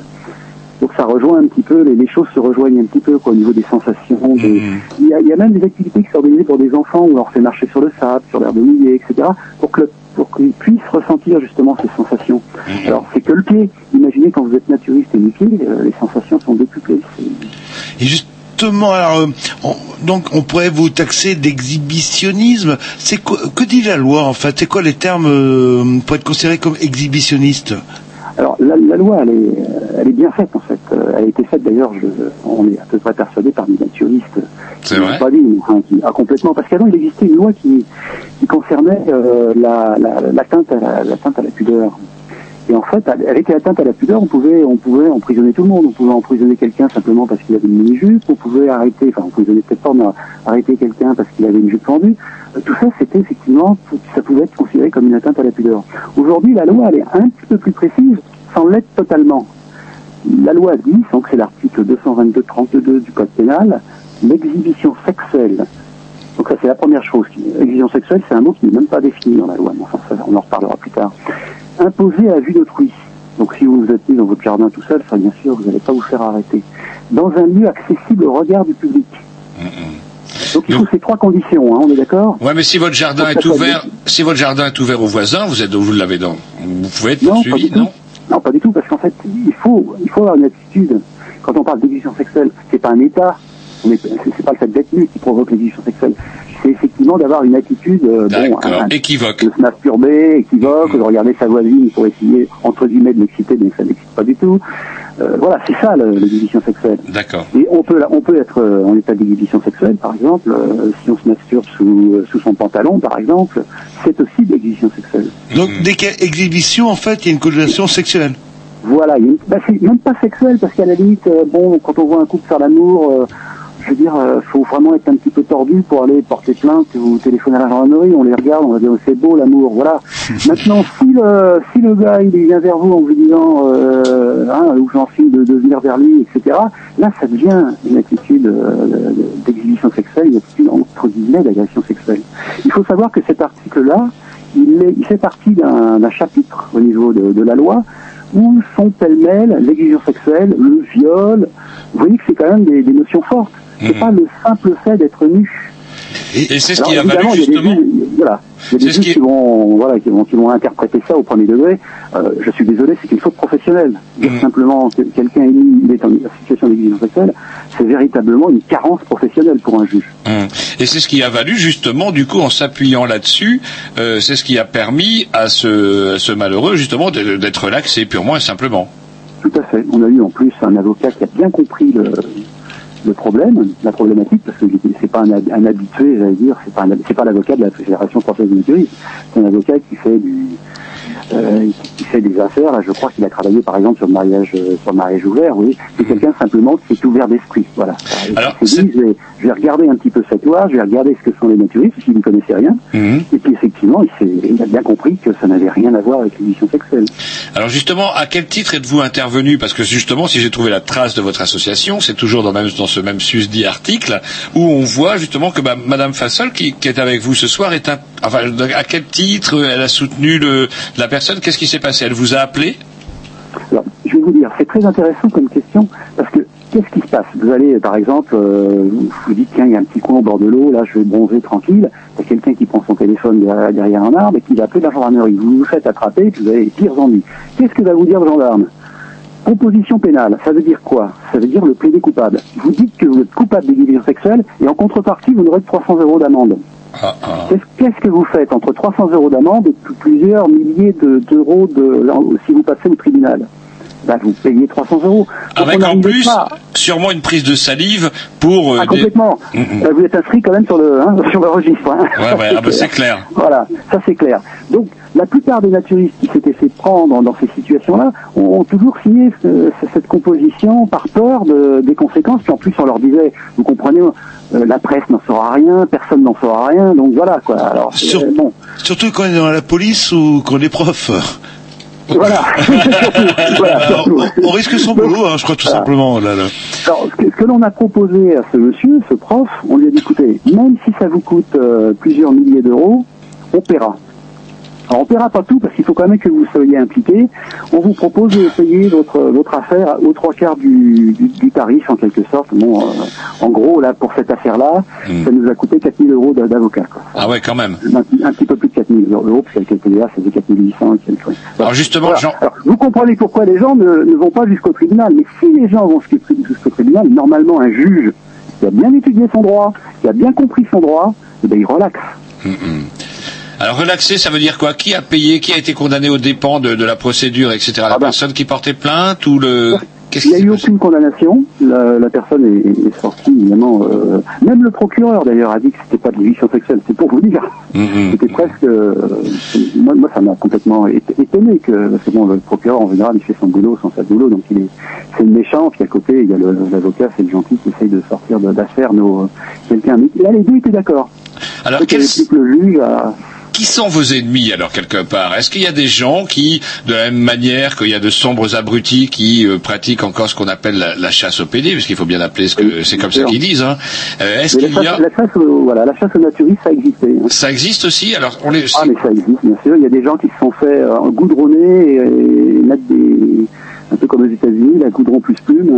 donc ça rejoint un petit peu, les, les choses se rejoignent un petit peu quoi, au niveau des sensations. des- Il, y a, il y a même des activités qui sont organisées pour des enfants où on leur fait marcher sur le sable, sur l'herbe mouillée, etc. pour que pour qu'ils puissent ressentir justement ces sensations. Alors c'est que le pied. Imaginez quand vous êtes naturiste et nu-pied, euh, les sensations sont décuplées. Et justement, alors, euh, on- donc on pourrait vous taxer d'exhibitionnisme. C'est que dit la loi en fait? C'est quoi les termes euh, pour être considéré comme exhibitionniste? Alors la, la loi, elle est, elle est bien faite en fait. Euh, Elle a été faite d'ailleurs, je, on est à peu près persuadé par des naturistes. C'est qui vrai l'ont pas dit, enfin, qui, ah, complètement. Parce qu'avant, il existait une loi qui, qui concernait euh, la- la- l'atteinte à, la, l'atteinte à la pudeur. Et en fait, avec l'atteinte à la pudeur, on pouvait, on pouvait emprisonner tout le monde. On pouvait emprisonner quelqu'un simplement parce qu'il avait une mini-jupe. On pouvait arrêter, enfin, emprisonner peut-être pas, mais arrêter quelqu'un parce qu'il avait une jupe fendue. Euh, Tout ça, c'était effectivement, ça pouvait être considéré comme une atteinte à la pudeur. Aujourd'hui, la loi, elle est un petit peu plus précise, sans l'être totalement. La loi dit, donc c'est l'article 222-32 du Code pénal, l'exhibition sexuelle. Donc ça, c'est la première chose. L'exhibition sexuelle, c'est un mot qui n'est même pas défini dans la loi, mais enfin, ça, on en reparlera plus tard. Imposée à vue d'autrui. Donc si vous vous êtes mis dans votre jardin tout seul, ça, bien sûr, vous n'allez pas vous faire arrêter. Dans un lieu accessible au regard du public. Donc il faut ces trois conditions, hein, on est d'accord? Ouais, mais si votre jardin est ouvert, si votre jardin est ouvert aux voisins, vous êtes, vous l'avez dans, vous pouvez être Non, pas poursuivi, du tout. non Non, pas du tout, parce qu'en fait, il faut, il faut avoir une attitude. Quand on parle d'exhibition sexuelle, c'est pas un état, c'est pas le fait d'être nu qui provoque l'exhibition sexuelle. C'est effectivement d'avoir une attitude, euh, bon, un- équivoque. de se masturber, équivoque, de regarder sa voisine pour essayer, entre guillemets, de l'exciter, mais que ça n'excite pas du tout. Euh, voilà, c'est ça le- l'exhibition sexuelle. D'accord. Et on peut, on peut être euh, en état d'exhibition sexuelle, par exemple, euh, si on se masturbe sous, euh, sous son pantalon, par exemple, c'est aussi de l'exhibition sexuelle. Donc dès qu'il y a exhibition, en fait, il y a une connotation sexuelle. Voilà, il y a une- bah, c'est même pas sexuel, parce qu'à la limite, euh, bon, quand on voit un couple faire l'amour, euh, je veux dire, euh, faut vraiment être un petit peu tordu pour aller porter plainte ou téléphoner à la gendarmerie, on les regarde, on va dire c'est beau l'amour, voilà. Maintenant, si le, si le gars il vient vers vous en vous disant, euh, hein, ou j'en signe de, de venir vers lui, etc., là ça devient une attitude euh, d'exhibition sexuelle, une attitude entre guillemets d'agression sexuelle. Il faut savoir que cet article-là, il, est- il fait partie d'un chapitre au niveau de, de la loi où sont pêle-mêle l'exhibition sexuelle, le viol. Vous voyez que c'est quand même des, des notions fortes. C'est pas le simple fait d'être nu. Et c'est ce qui a valu justement. voilà, il y a des C'est ce juges qui- qui vont, voilà, qui vont, qui vont interpréter ça au premier degré. Euh, je suis désolé, c'est une faute professionnelle. Dire Mm. simplement que quelqu'un est, mis- il est en situation d'exigence sexuelle, c'est véritablement une carence professionnelle pour un juge. Hum. Et c'est ce qui a valu justement, du coup, en s'appuyant là-dessus, euh, c'est ce qui a permis à ce, à ce malheureux justement d'être relaxé purement et simplement. Tout à fait. On a eu en plus un avocat qui a bien compris le, le problème, la problématique, parce que c'est pas un, un habitué, j'allais dire, c'est pas pas l'avocat de la Fédération française de c'est un avocat qui fait du euh, qui- qui fait des affaires. Là, je crois qu'il a travaillé par exemple sur le mariage euh, sur le mariage ouvert. Oui, c'est quelqu'un simplement qui est ouvert d'esprit. Voilà. Alors, dit, je vais, je vais regarder un petit peu cette loi, je vais regarder ce que sont les naturistes, s'il ne connaissait rien. Et puis effectivement, il, s'est- il a bien compris que ça n'avait rien à voir avec l'émission sexuelle. Alors justement, à quel titre êtes-vous intervenu? Parce que justement, si j'ai trouvé la trace de votre association, c'est toujours dans, même, dans ce même susdit article où on voit justement que bah, Madame Fassol, qui, qui est avec vous ce soir, est un, enfin, à quel titre elle a soutenu le, la personne Qu'est-ce qui s'est passé? Elle vous a appelé? Alors, je vais vous dire, c'est très intéressant comme question, parce que qu'est-ce qui se passe? Vous allez, par exemple, euh, vous dites, tiens, il y a un petit coin au bord de l'eau, là, je vais bronzer tranquille. Il y a quelqu'un qui prend son téléphone derrière, un arbre et qui va appeler la gendarmerie. Vous vous faites attraper, puis vous avez les pires ennuis. Qu'est-ce que va vous dire le gendarme? Composition pénale, ça veut dire quoi? Ça veut dire le plaider coupable. Vous dites que vous êtes coupable d'exhibition sexuelle et en contrepartie, vous n'aurez que 300 euros d'amende. Qu'est-ce qu'est-ce que vous faites entre 300 euros d'amende et plus- plusieurs milliers de- d'euros de, si vous passez au tribunal? Bah, Vous payez 300 euros. Donc, Avec en plus, pas- sûrement une prise de salive pour... euh, Ah, des- complètement. Mhm. Euh, vous êtes inscrit quand même sur le, hein, sur le registre. hein. Ouais, ouais, ah bah, c'est clair. Voilà, ça c'est clair. Donc, la plupart des naturistes qui s'étaient fait prendre dans ces situations-là ont, ont toujours signé ce- cette composition par peur de- des conséquences. Puis en plus, on leur disait, vous comprenez, euh, la presse n'en saura rien, personne n'en saura rien. Donc voilà, quoi. Alors, Sur- euh, bon, Surtout quand on est dans la police ou qu'on est prof. voilà. Voilà, surtout. On risque son boulot, hein, je crois tout Voilà. simplement. Là, là. Alors, ce que, que l'on a proposé à ce monsieur, ce prof, on lui a dit, écoutez, même si ça vous coûte euh, plusieurs milliers d'euros, on paiera. Alors, on paiera pas tout parce qu'il faut quand même que vous soyez impliqué. On vous propose de payer votre, votre affaire aux trois quarts du, du, du tarif, en quelque sorte. Bon, euh, en gros, là, pour cette affaire-là, ça nous a coûté 4000 euros d'a- d'avocat. Ah ouais, quand même. Un, un petit peu plus de 4000 euros, parce qu'avec le TVA, c'est de 4800 et quelques. Voilà. Alors justement, Voilà. Jean... Alors, vous comprenez pourquoi les gens ne, ne vont pas jusqu'au tribunal. Mais si les gens vont jusqu'au tribunal, normalement, un juge qui a bien étudié son droit, qui a bien compris son droit, eh ben, il relaxe. Alors relaxé, ça veut dire quoi? Qui a payé? Qui a été condamné aux dépens de, de la procédure, etc. La personne qui portait plainte ou le Qu'est-ce Il n'y a eu aucune condamnation. La, la personne est, est sortie, évidemment. euh, même le procureur, d'ailleurs, a dit que c'était pas de l'éviction sexuelle. C'est pour vous dire. C'était presque. euh, moi, moi, ça m'a complètement étonné que. Parce que bon, le procureur, en général, il fait son boulot sans sa boulot. Donc, il est. C'est le méchant. Puis à côté, il y a le- l'avocat, c'est le gentil qui essaye de sortir de- d'affaire nos quelqu'un. Mais là, les deux étaient d'accord. Alors, plus que le juge à- Qui sont vos ennemis alors quelque part? Est-ce qu'il y a des gens qui, de la même manière qu'il y a de sombres abrutis qui euh, pratiquent encore ce qu'on appelle la, la chasse au PD, parce qu'il faut bien appeler ce que c'est comme ça qu'ils disent. Hein. Euh, Est-ce qu'il y a la chasse au, voilà, la chasse au naturistes, ça existait. hein. ça existe aussi? Alors on les Ah, mais ça existe, bien sûr. Il y a des gens qui se sont fait euh, goudronner et, et mettre des. Un peu comme aux États-Unis, la goudron plus plume.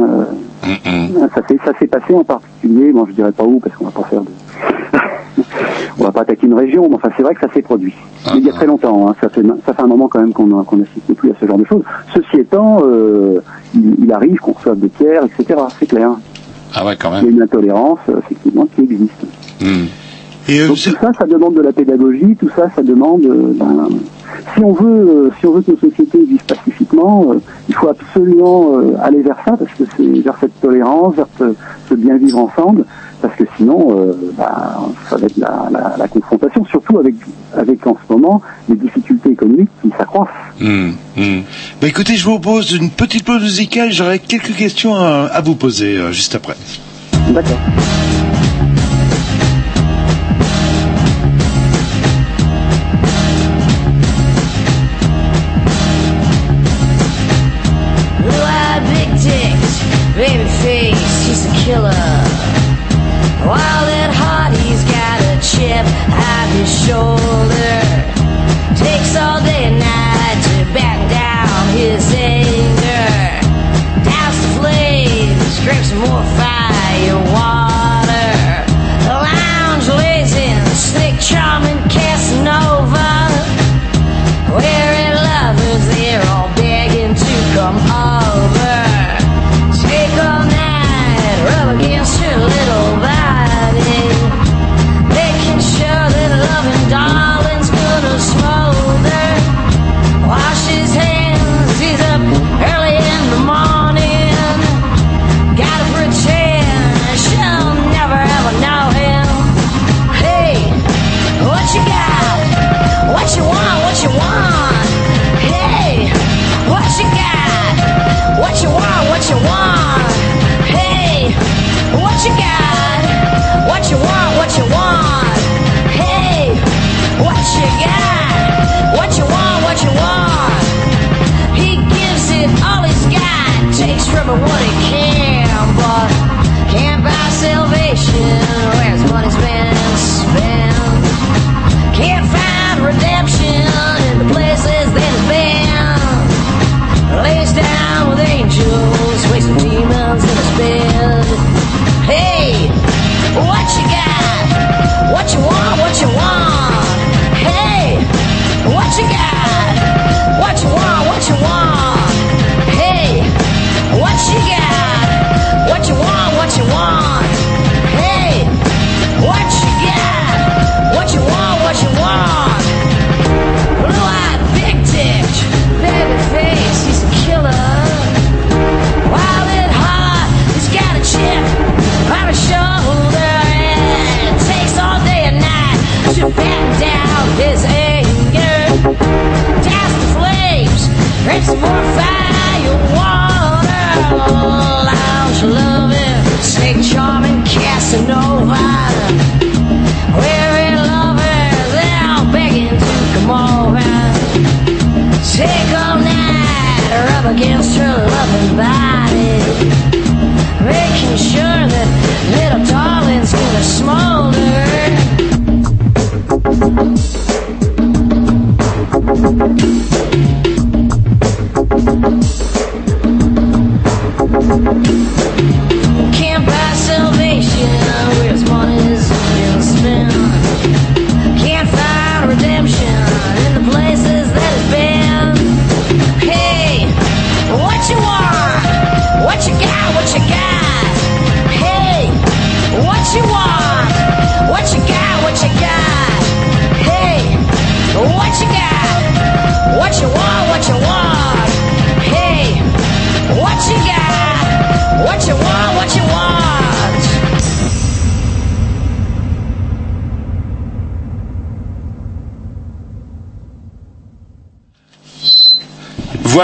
Ça s'est ça s'est passé en particulier. Bon, je dirais pas où parce qu'on va pas faire de. On va pas attaquer une région, mais enfin, c'est vrai que ça s'est produit. Mais il y a très longtemps. hein. Ça, fait, ça fait un moment quand même qu'on n'assiste plus à ce genre de choses. Ceci étant, euh, il, il arrive qu'on reçoive des pierres, etc. C'est clair. Ah ouais, quand Il y a une intolérance, euh, effectivement, qui existe. Et Donc tout ça, ça demande de la pédagogie, tout ça, ça demande. euh, ben, si on veut, euh, si on veut que nos sociétés vivent pacifiquement, euh, il faut absolument euh, aller vers ça, parce que c'est vers cette tolérance, vers ce, ce bien vivre ensemble, parce que sinon, euh, ben, ça va être la, la, la confrontation, surtout avec, avec en ce moment les difficultés économiques qui s'accroissent. Bah écoutez, je vous propose une petite pause musicale. J'aurais quelques questions à, à vous poser juste après. D'accord. you got, what you want, what you want. He gives it all he's got, takes from it what he can, but can't buy salvation where his money's been spent. Can't find redemption in the places that it's been. Lays down with angels, wakes with demons in his bed. Hey, what you got? What you want? What? against her loving vibe.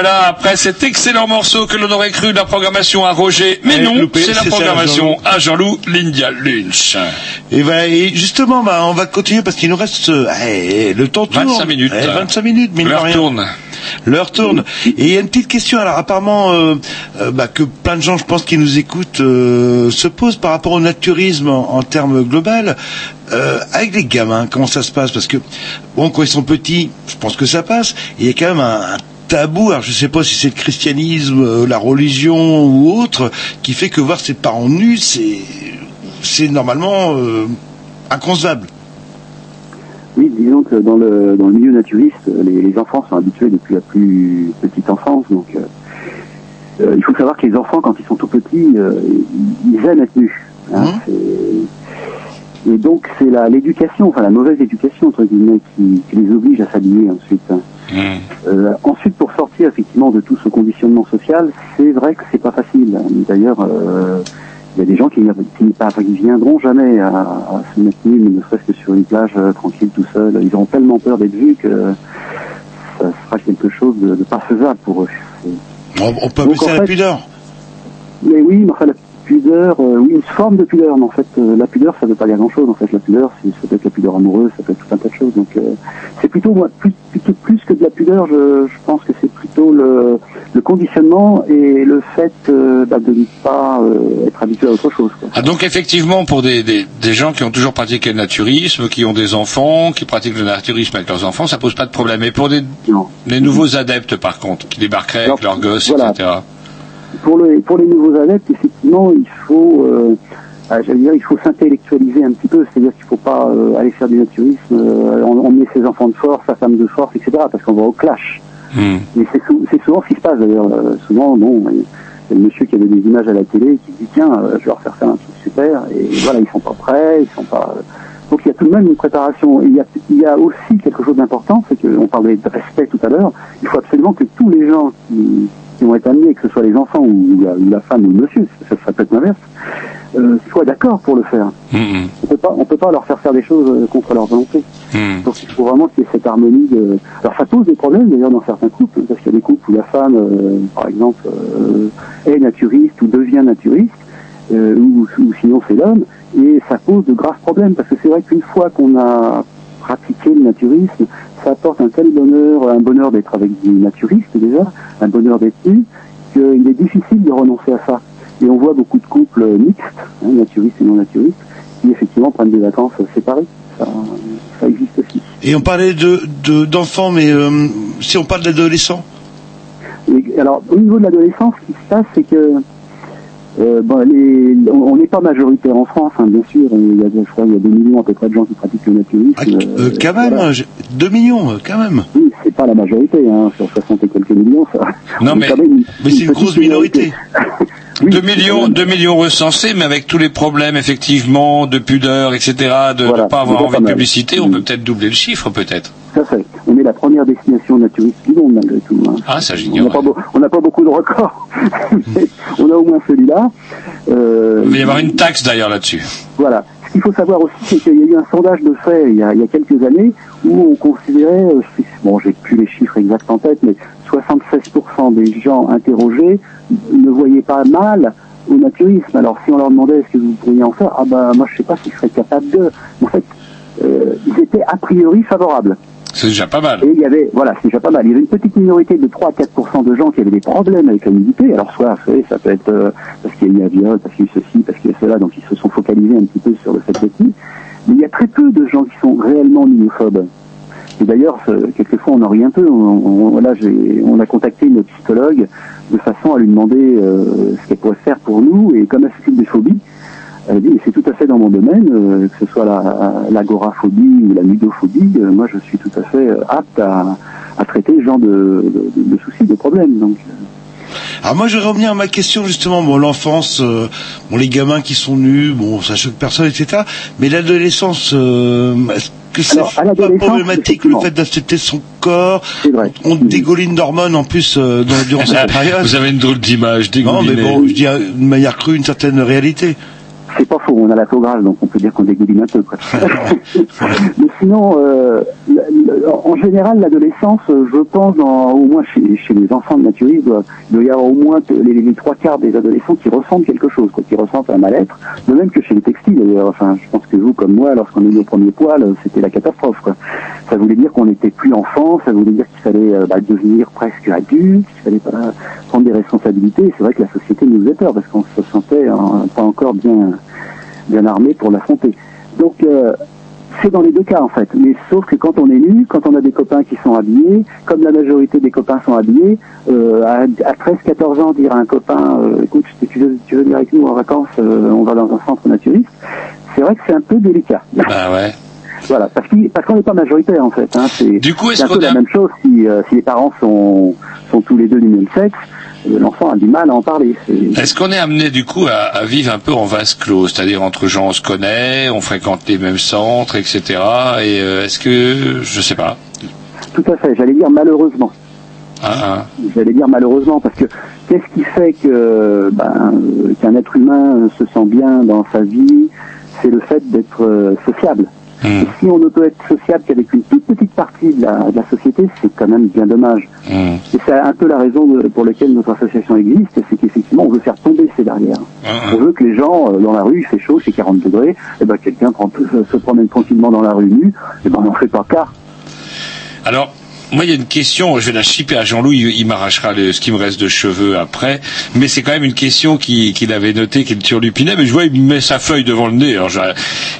Voilà, après cet excellent morceau que l'on aurait cru de la programmation à Roger, mais Eh, non, c'est la ça, programmation à Jean-Loup l'India Lynch. Et, voilà, et justement, bah, on va continuer parce qu'il nous reste euh, eh, le temps tourne. 25 minutes. Eh, 25 minutes, mais L'heure tourne. L'heure tourne. Et il y a une petite question. Alors apparemment, euh, euh, bah, que plein de gens, je pense, qui nous écoutent, euh, se posent par rapport au naturisme en, en termes global. Euh, avec les gamins, comment ça se passe? Parce que bon, quand ils sont petits, je pense que ça passe. Il y a quand même un, un tabou. Alors je sais pas si c'est le christianisme, euh, la religion ou autre, qui fait que voir ses parents nus, c'est c'est normalement euh, inconcevable. Oui, disons que dans le, dans le milieu naturiste, les, les enfants sont habitués depuis la plus petite enfance. Donc, euh, il faut savoir que les enfants, quand ils sont tout petits, euh, ils, aiment être nus. hein. C'est- Et donc, c'est la- l'éducation, enfin la mauvaise éducation, entre guillemets, qui, qui les oblige à s'habiller ensuite. hein. Euh, ensuite, pour sortir effectivement de tout ce conditionnement social, c'est vrai que c'est pas facile. D'ailleurs, euh, il y a des gens qui, qui, qui viendront jamais à, à se mettre nus, ne serait-ce que sur une plage euh, tranquille tout seul. Ils auront tellement peur d'être vus que ça sera quelque chose de, de pas faisable pour eux. On, on peut Donc, en la pudeur. Mais oui, mais enfin la pudeur, euh, oui, une forme de pudeur, mais en fait, euh, la pudeur, ça veut pas dire grand-chose. En fait, la pudeur, c'est ça peut être la pudeur amoureuse, ça peut être tout un tas de choses. Donc, euh, c'est plutôt, moi, plus, plutôt plus que de la pudeur, je, je pense que c'est plutôt le, le conditionnement et le fait bah, de ne pas être habitué à autre chose. Quoi. Ah, donc effectivement, pour des, des, des gens qui ont toujours pratiqué le naturisme, qui ont des enfants, qui pratiquent le naturisme avec leurs enfants, ça pose pas de problème. Mais pour des, les nouveaux adeptes, par contre, qui débarqueraient avec leurs gosses, voilà. etc. Pour, le, pour les nouveaux adeptes, effectivement, il faut, euh, ah, dire, il faut s'intellectualiser un petit peu, c'est-à-dire qu'il ne faut pas euh, aller faire du naturisme, euh, em- emmener ses enfants de force, sa femme de force, etc., parce qu'on va au clash. Mais c'est sou- c'est souvent ce qui se passe d'ailleurs. Euh, souvent, bon, il y a le monsieur qui avait des images à la télé qui dit tiens, euh, je vais leur faire faire un truc super, et voilà, ils sont pas prêts, ils sont pas. Donc il y a tout de même une préparation. Il y a, il y a aussi quelque chose d'important, c'est qu'on parlait de respect tout à l'heure. Il faut absolument que tous les gens qui, qui vont être amenés, que ce soit les enfants ou la, femme ou le monsieur, ça, ça peut être l'inverse, euh, soient d'accord pour le faire. On peut pas, on peut pas leur faire faire des choses euh, contre leur volonté. Donc il faut vraiment qu'il y ait cette harmonie. De... Alors ça pose des problèmes d'ailleurs dans certains couples, parce qu'il y a des couples où la femme, euh, par exemple, euh, est naturiste ou devient naturiste, ou, ou sinon c'est l'homme, et ça pose de graves problèmes, parce que c'est vrai qu'une fois qu'on a pratiqué le naturisme, ça apporte un tel bonheur, un bonheur d'être avec des naturistes déjà, un bonheur d'être nu, qu'il est difficile de renoncer à ça. Et on voit beaucoup de couples mixtes, hein, naturistes et non naturistes, qui effectivement prennent des vacances séparées. Ça, ça existe aussi. Et on parlait de de- d'enfants, mais euh, si on parle d'adolescents, alors, au niveau de l'adolescence, ce qui se passe, c'est que euh, bon, les, on n'est pas majoritaire en France, hein, bien sûr. Il y a, je crois qu'il y a 2 millions à peu près de gens qui pratiquent le naturisme. euh, Euh, quand même, voilà. j'ai- 2 millions, euh, quand même. Oui, c'est pas la majorité, hein, sur 60 et quelques millions, ça. Non, mais- une- mais c'est une grosse minorité. 2 millions, quand 2 millions recensés, mais avec tous les problèmes, effectivement, de pudeur, etc., de ne pas avoir envie de publicité, on peut peut-être doubler le chiffre, peut-être. À fait. On est la première destination naturiste du monde, malgré tout. hein. Ah, ça, On j'ignore. n'a pas, beau- on n'a pas beaucoup de records, mais on a au moins celui-là. Euh, Il va y avoir une taxe, d'ailleurs, là-dessus. Voilà. Ce qu'il faut savoir aussi, c'est qu'il y a eu un sondage de fait il y a, il y a quelques années où on considérait, euh, bon, j'ai plus les chiffres exacts en tête, mais 76% des gens interrogés ne voyaient pas mal au naturisme. Alors, si on leur demandait est-ce que vous pourriez en faire, ah ben, moi, je sais pas si je serais capable de. En fait, euh, ils étaient a priori favorables. C'est déjà pas mal. Et il y avait, voilà, c'est déjà pas mal. Il y avait une petite minorité de 3 à 4% de gens qui avaient des problèmes avec la nudité. Alors, soit, ça peut être euh, parce qu'il y a eu un viol, parce qu'il y a eu ceci, parce qu'il y a cela, donc ils se sont focalisés un petit peu sur le fait nus. Mais il y a très peu de gens qui sont réellement nudophobes. Et d'ailleurs, quelquefois, on en rit un peu. On, on- a contacté une psychologue de façon à lui demander euh, ce qu'elle pourrait faire pour nous. Et comme elle s'occupe des phobies, c'est tout à fait dans mon domaine, euh, que ce soit la- l'agoraphobie ou la nudophobie, euh, moi je suis tout à fait euh, apte à, à traiter ce genre de, de- de- de soucis, de problèmes. Donc, Alors moi, je vais revenir à ma question justement. Bon, l'enfance, euh, bon, les gamins qui sont nus, bon, ça choque personne, etc. Mais l'adolescence, euh, est-ce que c'est pas problématique le fait d'accepter son corps? On dégouline d'hormones en plus euh, dans- durant cette période. Vous avez une drôle d'image, Non, mais bon, je dis de manière crue une certaine réalité. C'est pas faux, on a la grâce, donc on peut dire qu'on dégouline un peu. Quoi. Mais sinon, euh, en général, l'adolescence, euh, je pense, dans- au moins chez, chez les enfants de naturisme, doit- il doit y avoir au moins les, les trois quarts des adolescents qui ressentent quelque chose, quoi, qui ressentent un mal-être. De même que chez les textiles, d'ailleurs. Enfin, je pense que vous, comme moi, lorsqu'on a eu nos premiers poils, euh, c'était la catastrophe. Quoi. Ça voulait dire qu'on n'était plus enfant, ça voulait dire qu'il fallait euh, bah, devenir presque adulte, qu'il fallait pas prendre des responsabilités. Et C'est vrai que la société nous faisait peur parce qu'on se sentait pas encore bien, bien armé pour l'affronter. Donc, euh, c'est dans les deux cas en fait, mais sauf que quand on est nu, quand on a des copains qui sont habillés, comme la majorité des copains sont habillés, euh, à, à 13-14 ans dire à un copain, euh, écoute, tu veux, tu veux venir avec nous en vacances, on va dans un centre naturiste, c'est vrai que c'est un peu délicat. Bah ouais. Voilà, parce qu'on n'est pas majoritaire en fait. Hein, c'est Du coup, est-ce c'est un peu la même chose si, euh, si les parents sont, sont tous les deux du même sexe, l'enfant a du mal à en parler. Est-ce qu'on est amené du coup à, à vivre un peu en vase clos, c'est-à-dire entre gens on se connaît, on fréquente les mêmes centres, etc. Et euh, est-ce que je sais pas. Tout à fait, j'allais dire malheureusement. Hein, hein. J'allais dire malheureusement, parce que qu'est-ce qui fait que ben, euh, qu'un être humain se sent bien dans sa vie? C'est le fait d'être euh, sociable. Et si on ne peut être sociable qu'avec une toute petite partie de la, de la société, c'est quand même bien dommage. Et c'est un peu la raison pour laquelle notre association existe, c'est qu'effectivement, on veut faire tomber ces barrières. On veut que les gens, euh, dans la rue, il fait chaud, c'est 40 degrés, et ben quelqu'un se, promène tranquillement dans la rue nue, et ben on n'en fait pas cas. Alors, moi, il y a une question, je vais la chipper à Jean-Louis, il, m'arrachera ce qui me reste de cheveux après, mais c'est quand même une question qui- qu'il avait notée, qu'il turlupinait, mais je vois, il me met sa feuille devant le nez.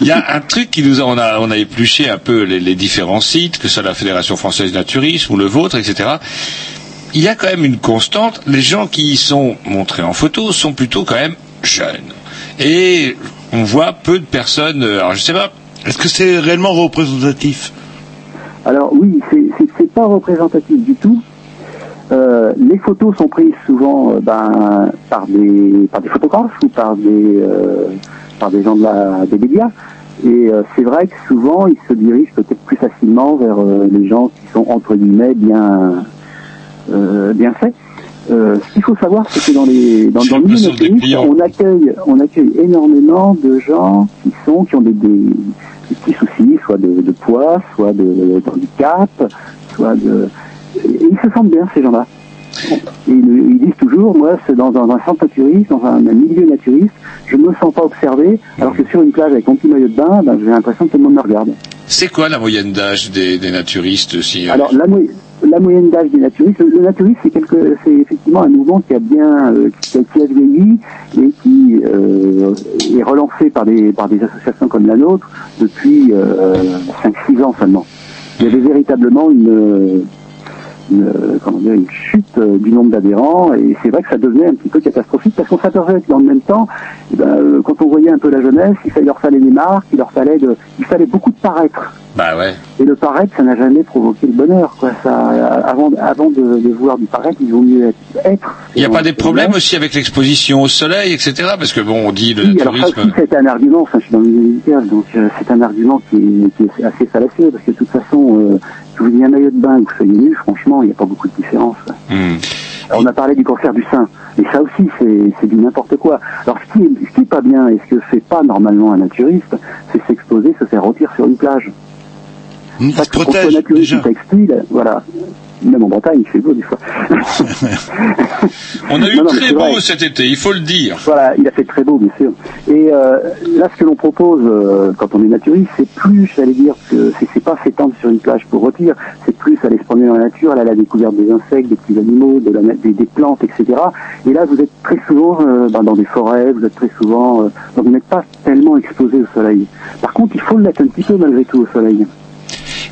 Il y a un truc qui nous a, épluché un peu les, différents sites, que ce soit la Fédération Française Naturisme ou le vôtre, etc. Il y a quand même une constante, les gens qui y sont montrés en photo sont plutôt quand même jeunes. Et on voit peu de personnes, euh, alors je sais pas. Est-ce que c'est réellement représentatif? Alors oui, c'est pas représentatif du tout. Euh, les photos sont prises souvent euh, ben, par des par des photographes ou par des euh, par des gens de la, des médias. Et c'est vrai que souvent ils se dirigent peut-être plus facilement vers les gens qui sont entre guillemets bien bien faits. Ce qu'il faut savoir, c'est que dans les dans, dans le milieu on accueille on accueille énormément de gens qui sont qui ont des, des, des petits soucis, soit de, de poids, soit de handicap, de ils se sentent bien ces gens-là. Ils, disent toujours, moi, c'est dans, dans un centre naturiste, dans un, un milieu naturiste, je ne me sens pas observé, alors que sur une plage avec mon petit maillot de bain, ben, j'ai l'impression que tout le monde me regarde. C'est quoi la moyenne d'âge des, des naturistes si, euh, Alors la, mo- la moyenne d'âge des naturistes, le, naturisme c'est quelque, c'est effectivement un mouvement qui a bien, euh, qui, a- qui a vieilli et qui euh, est relancé par des par des associations comme la nôtre depuis euh, 5-6 ans seulement. Il y avait véritablement une chute euh, du nombre d'adhérents et c'est vrai que ça devenait un petit peu catastrophique parce qu'on s'apercevait que dans le même temps, eh ben, euh, quand on voyait un peu la jeunesse, il, leur fallait des marques, il leur fallait il fallait beaucoup de paraître. Bah ouais. Et le paraître, ça n'a jamais provoqué le bonheur. Quoi. Ça, euh, avant avant de, de vouloir du paraître, il vaut mieux être. Il n'y a pas des problèmes aussi avec l'exposition au soleil, etc. Parce que bon, on dit le Oui, alors ça tourisme. aussi, c'est un argument, enfin, je suis dans le milieu médical, donc euh, c'est un argument qui est, qui est assez fallacieux, parce que de toute façon, euh, que vous ayez un maillot de bain ou que vous soyez nu, franchement, il n'y a pas beaucoup de différence. Hmm. Alors, on a parlé du cancer du sein, et ça aussi, c'est c'est du n'importe quoi. Alors, ce qui, est, ce qui est pas bien, et ce que fait pas normalement un naturiste, c'est s'exposer, se faire rôtir sur une plage. Ça, que qu'on ou textile, voilà. Même en Bretagne, il fait beau des fois. On a eu Non, non, mais très beau vrai. cet été, il faut le dire. Voilà, il a fait très beau, bien sûr. Et euh, là, ce que l'on propose euh, quand on est naturiste, c'est plus, j'allais dire, que c'est pas s'étendre sur une plage pour rôtir, c'est plus aller se promener dans la nature, aller à la découverte des insectes, des petits animaux, de la, na- des, des plantes, etc. Et là, vous êtes très souvent euh, ben, dans des forêts, vous êtes très souvent, donc vous n'êtes pas tellement exposé au soleil. Par contre, il faut l'être un petit peu malgré tout au soleil.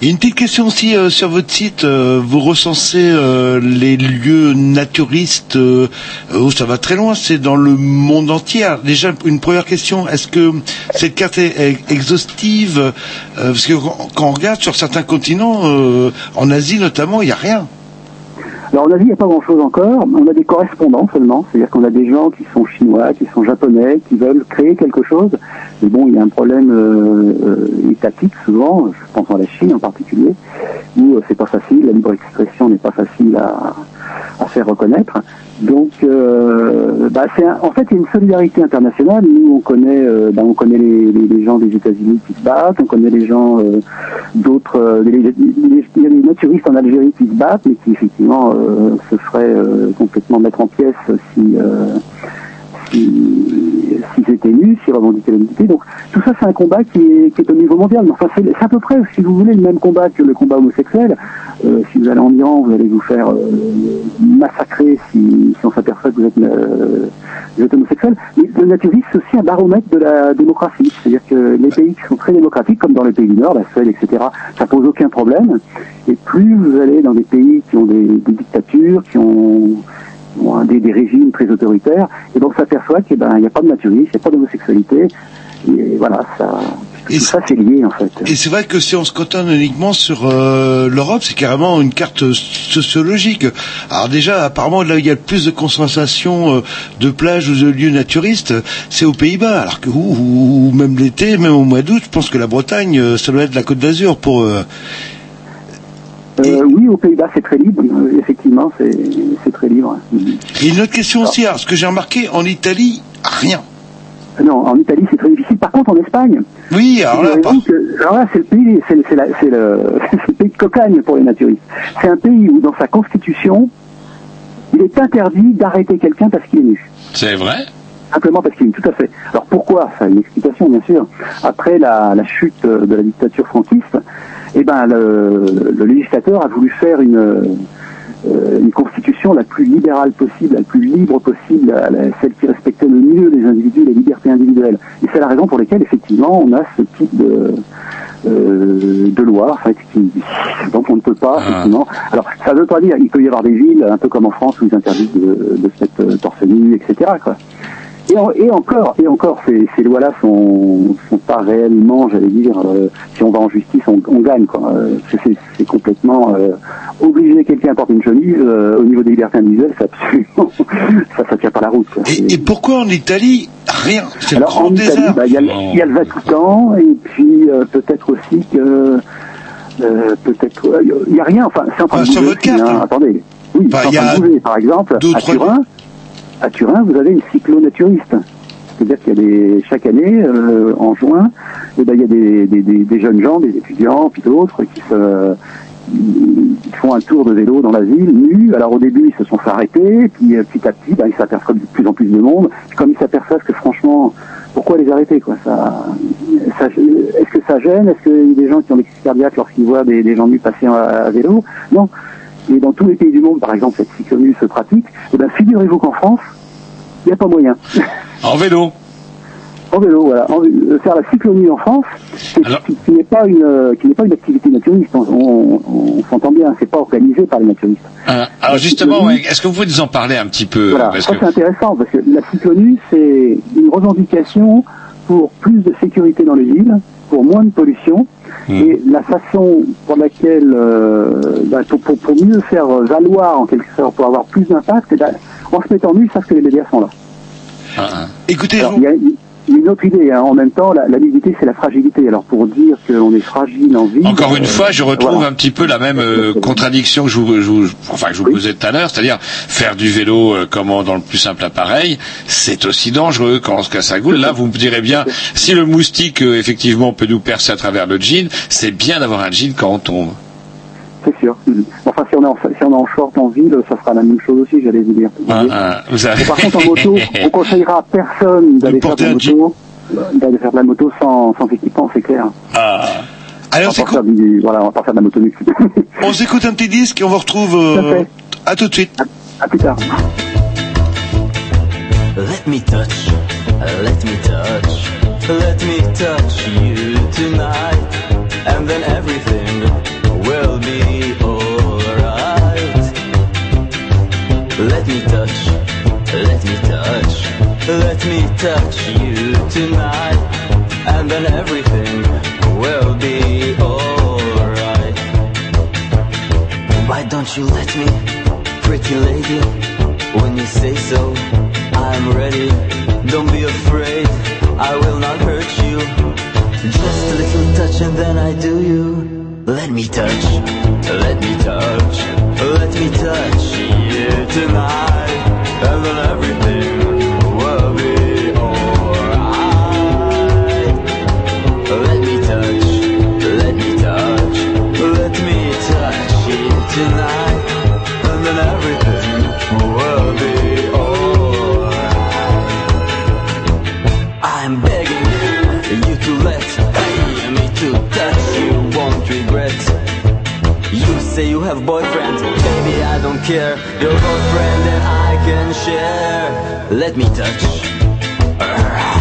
Une petite question aussi euh, sur votre site, euh, vous recensez euh, les lieux naturistes où ça va très loin, c'est dans le monde entier. Déjà une première question, est-ce que cette carte est, exhaustive? Parce que quand, on regarde sur certains continents, en Asie notamment, il n'y a rien. Alors en Asie, il n'y a pas grand-chose encore. On a des correspondants seulement, c'est-à-dire qu'on a des gens qui sont chinois, qui sont japonais, qui veulent créer quelque chose. Mais bon, il y a un problème euh, euh, étatique souvent, je pense à la Chine en particulier, où euh, c'est pas facile, la libre expression n'est pas facile à, à faire reconnaître. Donc, euh, bah, c'est en fait une solidarité internationale. Nous on connaît, euh, ben, on connaît les, les- gens des États-Unis qui se battent, on connaît les gens euh, d'autres, euh, il y a des naturistes en Algérie qui se battent, mais qui effectivement euh, se feraient complètement mettre en pièces si- s'ils étaient nus, s'ils revendiquaient la nudité. Donc tout ça c'est un combat qui est, qui est au niveau mondial. Enfin c'est c'est à peu près, si vous voulez, le même combat que le combat homosexuel. Euh, si vous allez en Iran, vous allez vous faire euh, massacrer si, si on s'aperçoit que vous êtes, euh, vous êtes homosexuel. Mais le naturisme c'est aussi un baromètre de la démocratie. C'est-à-dire que les pays qui sont très démocratiques, comme dans les pays du Nord, la Suède, etc., ça pose aucun problème. Et plus vous allez dans des pays qui ont des, des dictatures, qui ont des, des régimes très autoritaires, et donc on s'aperçoit qu'il ben, n'y a pas de naturisme, il n'y a pas d'homosexualité, et voilà, ça, tout ça c'est lié en fait. Et c'est vrai que si on se cotonne uniquement sur euh, l'Europe, c'est carrément une carte sociologique. Alors déjà, apparemment, là où il y a le plus de concentration euh, de plages ou de lieux naturistes, c'est aux Pays-Bas. Alors que, ou, ou même l'été, même au mois d'août, je pense que la Bretagne, euh, ça doit être la Côte d'Azur pour eux. Euh, oui, aux Pays-Bas c'est très libre, euh, effectivement, c'est très libre. Et une autre question aussi, alors ce que j'ai remarqué, en Italie, rien. Non, en Italie c'est très difficile. Par contre, en Espagne, oui, alors là, c'est le pays, c'est le, le, de cocagne pour les naturistes. C'est un pays où dans sa constitution, il est interdit d'arrêter quelqu'un parce qu'il est nu. C'est vrai Simplement parce qu'il est nu, tout à fait. Alors pourquoi? Ça a une explication, bien sûr. Après la, la chute de la dictature franquiste, eh ben, le, le législateur a voulu faire une, euh, une constitution la plus libérale possible, la plus libre possible, celle qui respectait le mieux les individus, les libertés individuelles. Et c'est la raison pour laquelle, effectivement, on a ce type de, euh, de loi, en fait, qui, dont on ne peut pas, effectivement. Alors, ça ne veut pas dire, il peut y avoir des villes, un peu comme en France, où ils interdisent de, de se mettre euh, torse nu, etc., quoi. Et, en- et encore, et encore, ces, ces lois-là sont, sont pas réellement, j'allais dire, euh, si on va en justice, on, on gagne, quoi. Euh, c'est, c'est complètement euh, obliger quelqu'un à porter une chemise euh, au niveau des libertés individuelles, c'est absolument, ça, ça tient pas la route. Quoi. Et, et pourquoi en Italie, rien? C'est le Alors grand en Italie, désert. bah, il y, a le- il y a le Vatican et puis euh, peut-être aussi que euh, peut-être euh, il y a rien. Enfin, c'est en train Ah, de sur bouger votre aussi, carte, hein. Attendez, oui, Bah, c'est en il y train a de bouger. Par exemple, à d'autres- Turin, à Turin, vous avez une cyclonaturiste. C'est-à-dire qu'il y a des chaque année euh, en juin, eh ben, il y a des, des, des, jeunes gens, des étudiants, puis d'autres qui se font un tour de vélo dans la ville, nus. Alors au début, ils se sont fait arrêter, puis euh, petit à petit, ben, ils s'aperçoivent de plus en plus de monde. Comme ils s'aperçoivent que franchement, pourquoi les arrêter quoi? Ça, ça Est-ce que ça gêne? Est-ce qu'il y a des gens qui ont des crises cardiaques lorsqu'ils voient des, des gens nus passer à, à vélo? Non. Et dans tous les pays du monde, par exemple, cette cyclonue se pratique. Eh ben, figurez-vous qu'en France, il n'y a pas moyen. En vélo En vélo, voilà. En- euh, faire la cyclonie en France, qui, qui n'est pas une euh, qui pas une activité naturiste. On, on- on s'entend bien, c'est pas organisé par les naturistes. Euh, alors justement, est-ce que vous pouvez nous en parler un petit peu Voilà, parce ça que- c'est intéressant parce que la cyclonie c'est une revendication pour plus de sécurité dans les villes, pour moins de pollution. Et la façon pour laquelle euh, bah, pour, pour, pour mieux faire valoir en quelque sorte, pour avoir plus d'impact, ben, en se mettant nu, ils savent que les médias sont là. Écoutez, Alors, il y a, il y a une autre idée. hein. En même temps, la, la nudité, c'est la fragilité. Alors, pour dire qu'on est fragile en vie. Encore une euh, fois, je retrouve voilà. un petit peu la même euh, contradiction que je vous, je vous- enfin, que je vous posais tout à l'heure, c'est-à-dire faire du vélo euh, comment dans le plus simple appareil, c'est aussi dangereux quand on se casse la goule. Là, vous me direz bien, si le moustique euh, effectivement peut nous percer à travers le jean, c'est bien d'avoir un jean quand on tombe. C'est sûr. Mhm. Enfin, si on, est en, si on est en short en ville, ça sera la même chose aussi, j'allais vous dire. Vous avez- Et par contre, en moto, on conseillera à personne d'aller faire de la moto, d'aller faire de la moto sans, sans équipement, c'est clair. Ah. Allez, on voilà, on va pas faire de la moto. On s'écoute un petit disque et on vous retrouve euh, à tout de suite. À plus tard. Let me touch, let me touch, let me touch you tonight, and then Let me touch, let me touch, let me touch you tonight, and then everything will be alright. Why don't you let me, pretty lady, when you say so? I'm ready, don't be afraid, I will not hurt you. Just a little touch and then I do you. Let me touch, let me touch, let me touch tonight, and then everything will be alright. Let me touch, let me touch, let me touch you tonight. Say you have boyfriend, baby I don't care. Your boyfriend and I can share. Let me touch. Why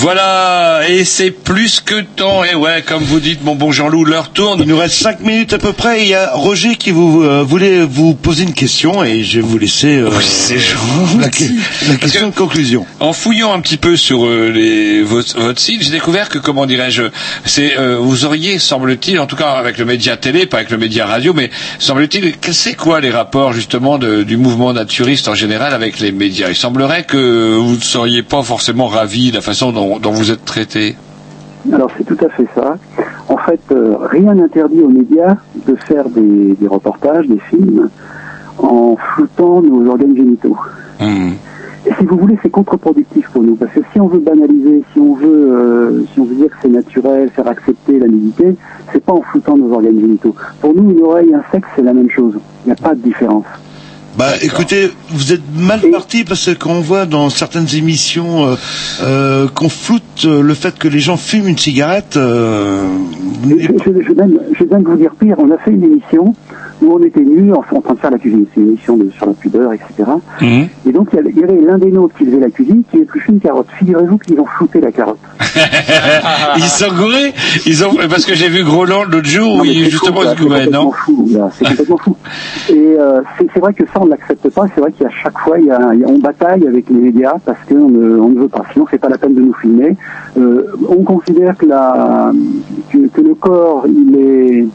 Voilà, et c'est plus que temps. Et ouais, comme vous dites, mon bon Jean-Loup, l'heure tourne. Il nous reste cinq minutes à peu près. Il y a Roger qui vous euh, voulait vous poser une question et je vais vous laisser euh, c'est la, que- la question de conclusion. En fouillant un petit peu sur euh, les, votre, votre site, j'ai découvert que, comment dirais-je, c'est, euh, vous auriez, semble-t-il, en tout cas avec le média télé, pas avec le média radio, mais semble-t-il, c'est quoi les rapports justement de- du mouvement naturiste en général avec les médias? Il semblerait que vous ne seriez pas forcément ravi de la façon dont, dont vous êtes traité. Alors c'est tout à fait ça. En fait, euh, rien n'interdit aux médias de faire des, des reportages, des films, en floutant nos organes génitaux. Et si vous voulez, c'est contre-productif pour nous, parce que si on veut banaliser, si on veut, euh, si on veut dire que c'est naturel, faire accepter la nudité, c'est pas en floutant nos organes génitaux. Pour nous, une oreille, un sexe, c'est la même chose. Il n'y a pas de différence. Bah écoutez, vous êtes mal parti parce que quand on voit dans certaines émissions euh, euh, qu'on floute euh, le fait que les gens fument une cigarette, euh, Je, je, je, vais même, je vais même vous dire pire, on a fait une émission où on était nus en, en train de faire la cuisine. C'est une émission de, sur la pudeur, etc. Et donc il y avait- l'un des nôtres qui faisait la cuisine qui épluchait une carotte. Figurez-vous qu'ils ont flouté la carotte. ils sont gourés Ils ont, parce que j'ai vu Groland l'autre jour où Non, il, justement, il c'est ouais, non. complètement fou, là, c'est complètement fou. Et euh, c'est vrai que ça, on ne l'accepte pas. C'est vrai qu'à chaque fois, il y a, il y a- on bataille avec les médias parce qu'on ne, on ne veut pas. Sinon, c'est pas la peine de nous filmer. Euh, on considère que, la, que, que le corps, il est,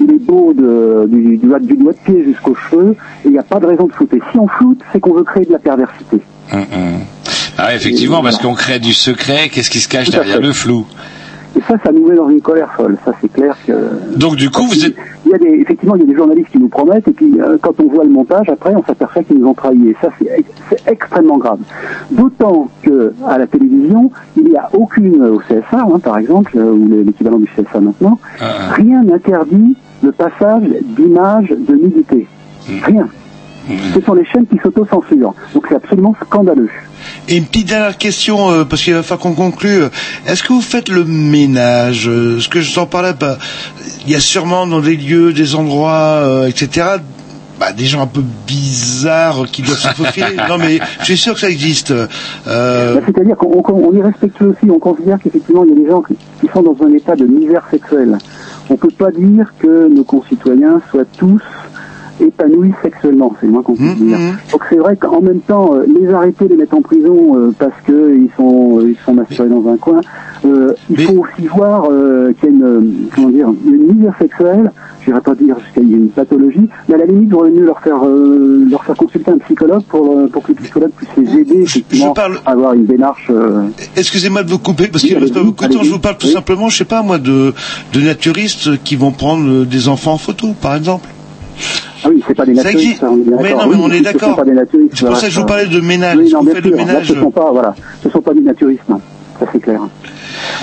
il est beau de, du, du, doigt- du doigt de pied jusqu'aux cheveux et il n'y a pas de raison de flouter. Si on floute, c'est qu'on veut créer de la perversité. Hum, hum. Ah, effectivement, parce qu'on crée du secret, qu'est-ce qui se cache derrière fait. le flou? Et ça, ça nous met dans une colère folle. Ça, c'est clair que. Donc, du coup, vous êtes. Il y a des, effectivement, il y a des journalistes qui nous promettent, et puis euh, quand on voit le montage, après, on s'aperçoit qu'ils nous ont trahis. Et ça, c'est ex- c'est extrêmement grave. D'autant que à la télévision, il n'y a aucune, au CSA, hein, par exemple, euh, ou le- l'équivalent du CSA maintenant, rien n'interdit le passage d'images de nudité. Rien. Ce sont les chaînes qui s'autocensurent. Donc c'est absolument scandaleux. Et une petite dernière question, euh, parce qu'il va falloir qu'on conclue. Est-ce que vous faites le ménage euh, Ce que je sens par là, bah, il y a sûrement dans des lieux, des endroits, euh, etc., bah, des gens un peu bizarres qui doivent se faufiler. non, mais je suis sûr que ça existe. Euh, Bah, C'est-à-dire qu'on on- on est respectueux aussi, on considère qu'effectivement il y a des gens qui, qui sont dans un état de misère sexuelle. On ne peut pas dire que nos concitoyens soient tous épanouis sexuellement, c'est moins qu'on puisse dire. Donc c'est vrai qu'en même temps, euh, les arrêter, les mettre en prison euh, parce qu'ils sont, euh, ils sont masturbés dans un coin, euh, il faut aussi voir euh, qu'il y a une, euh, comment dire, une misère sexuelle, je pas dire jusqu'à il y a une pathologie, mais à la limite, il vaudrait mieux leur faire, euh, leur faire consulter un psychologue pour, pour que le psychologue puisse les aider effectivement à avoir une démarche. euh, Excusez-moi de vous couper parce qu'il Oui, reste pas beaucoup de temps. Je vous parle tout Oui. simplement, je sais pas moi, de, de naturistes qui vont prendre des enfants en photo, par exemple. Ah oui, c'est pas des naturistes. ça, on est Mais non, mais Oui, on est d'accord. C'est pour ça que je vous parlais de ménage. Oui, non, bien sûr. Ménage ce sont pas, voilà, ce sont pas des naturistes. non. ça c'est clair.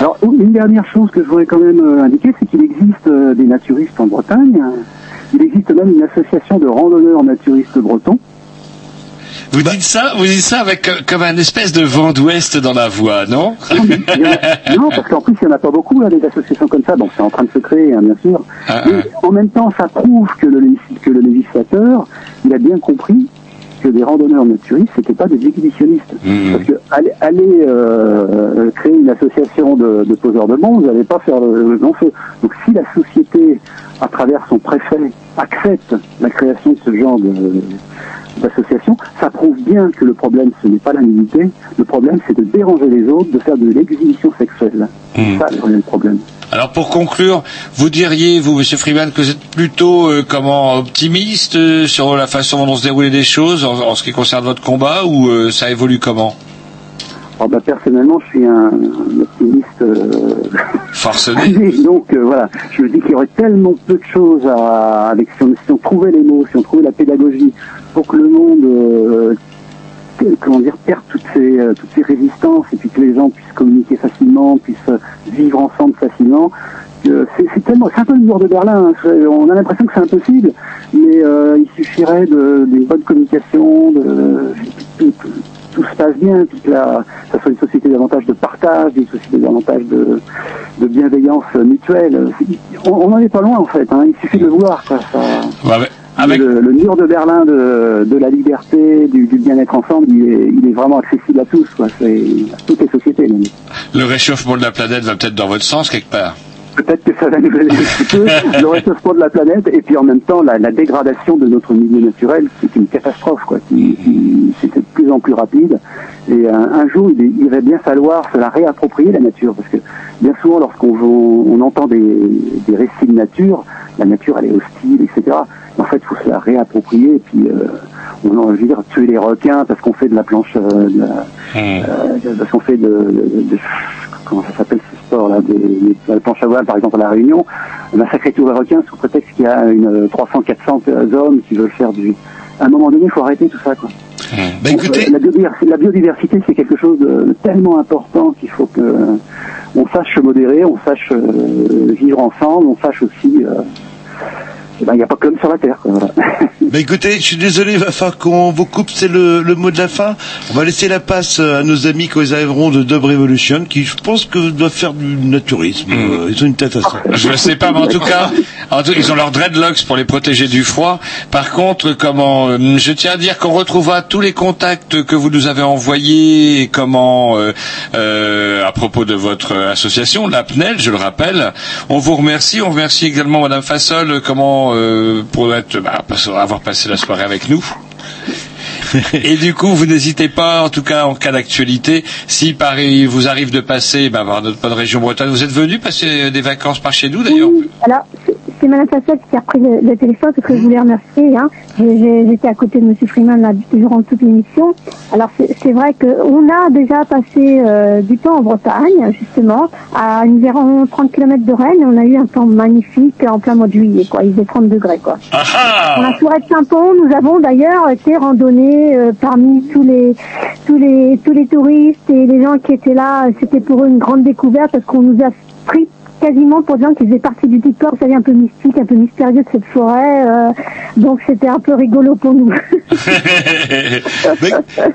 Alors, une dernière chose que je voudrais quand même euh, indiquer, c'est qu'il existe euh, des naturistes en Bretagne. Il existe même une association de randonneurs naturistes bretons. Vous dites ça, vous dites ça avec euh, comme un espèce de vent d'ouest dans la voix, non Non, parce qu'en plus, il n'y en a pas beaucoup, là, des associations comme ça. Donc, c'est en train de se créer, hein, bien sûr. Ah, Mais en même temps, ça prouve que le, que le législateur, il a bien compris que des randonneurs naturistes, c'était pas des exhibitionnistes. Parce que aller, aller, euh, créer une association de, de poseurs de bombes, vous n'allez pas faire le, le grand feu. Donc, si la société, à travers son préfet, accepte la création de ce genre d'association, ça prouve bien que le problème, ce n'est pas la nudité, le problème, c'est de déranger les autres, de faire de l'exhibition sexuelle. C'est ça le problème. Alors pour conclure, vous diriez, vous, Monsieur Freeman, que vous êtes plutôt euh, comment optimiste euh, sur la façon dont se déroulent les choses en, en ce qui concerne votre combat ou euh, ça évolue comment? Alors, bah, personnellement, je suis un, un optimiste euh, Forcené. Donc euh, voilà, je me dis qu'il y aurait tellement peu de choses à, avec si on, si on trouvait les mots, si on trouvait la pédagogie pour que le monde, euh, comment dire, perde toutes ces euh, toutes ces résistances et puis que les gens puissent communiquer facilement, puissent euh, vivre ensemble facilement. que C'est tellement, c'est un peu le mur de Berlin. hein. On a l'impression que c'est impossible, mais euh, il suffirait de- d'une bonne communication, de, tout, se passe bien, puis que la, ça soit une société davantage de partage, une société davantage de, de bienveillance mutuelle. On n'en est pas loin en fait, hein. il suffit de le voir. quoi. Ça- Le, le mur de Berlin de, de la liberté, du, du bien-être ensemble, il est, il est vraiment accessible à tous, quoi. C'est à toutes les sociétés. même. Le réchauffement de la planète va peut-être dans votre sens quelque part. Peut-être que ça va nous aider un petit peu, le réchauffement de la planète, et puis en même temps la, la dégradation de notre milieu naturel, qui est une catastrophe, quoi, qui, qui c'est de plus en plus rapide. Et un, un jour, il, il va bien falloir se la réapproprier la nature, parce que bien souvent, lorsqu'on on, on entend des, des récits de nature, la nature elle est hostile, etc. En fait, il faut se la réapproprier, et puis euh, on en, dire, tuer les requins parce qu'on fait de la planche, euh, de la- euh, parce qu'on fait de, de- de- comment ça s'appelle ce sport là, des, des- la planche à voile par exemple à la Réunion, massacrer tous les requins sous prétexte qu'il y a une 300-400 hommes qui veulent faire du. À un moment donné, il faut arrêter tout ça quoi. Bah, Donc, euh, la, biodiversité, la biodiversité, c'est quelque chose de tellement important qu'il faut que on sache se modérer, on sache euh, vivre ensemble, on sache aussi. Euh, ben, il n'y a pas que l'homme sur la terre. Voilà. Bah écoutez, je suis désolé, il va falloir qu'on vous coupe, c'est le, le mot de la fin. On va laisser la passe à nos amis quand ils arriveront de Dub Revolution, qui je pense que doivent faire du naturisme. Euh, Ils ont une tête à ça. Je ne sais pas, mais en tout cas, en tout, ils ont leurs dreadlocks pour les protéger du froid. Par contre, comment, euh, je tiens à dire qu'on retrouvera tous les contacts que vous nous avez envoyés, et comment, euh, euh, à propos de votre association, la PNEL, je le rappelle. On vous remercie. On remercie également Madame Fassol, comment, euh, pour être, bah, avoir passé la soirée avec nous. Et du coup, vous n'hésitez pas, en tout cas en cas d'actualité, si Paris vous arrive de passer bah, par notre bonne région bretonne, vous êtes venu passer des vacances par chez nous d'ailleurs Oui, alors c'est- Madame Fassel qui a pris le, le téléphone parce que je voulais remercier. Hein. J'étais à côté de Monsieur Freeman là, durant toute l'émission. Alors c'est vrai qu'on a déjà passé euh, du temps en Bretagne, justement, à environ 30 km de Rennes. On a eu un temps magnifique en plein mois de juillet. Quoi. Il faisait 30 degrés. Quoi. Dans la de Saint-Pont, nous avons d'ailleurs été randonnés euh, parmi tous les tous les tous les touristes et les gens qui étaient là. C'était pour eux une grande découverte parce qu'on nous a pris quasiment pour des gens qui faisaient partie du décor, vous savez, un peu mystique, un peu mystérieux de cette forêt. euh, donc c'était un peu rigolo pour nous. Mais,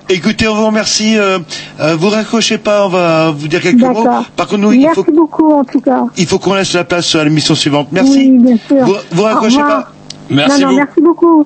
écoutez, on vous remercie. Euh, euh, vous raccrochez pas, on va vous dire quelques mots. Par contre, nous, il Merci faut, beaucoup en tout cas. il faut qu'on laisse la place à l'émission suivante. Merci. Oui, bien sûr. Vous, vous raccrochez pas? Merci non, non, beaucoup. merci beaucoup.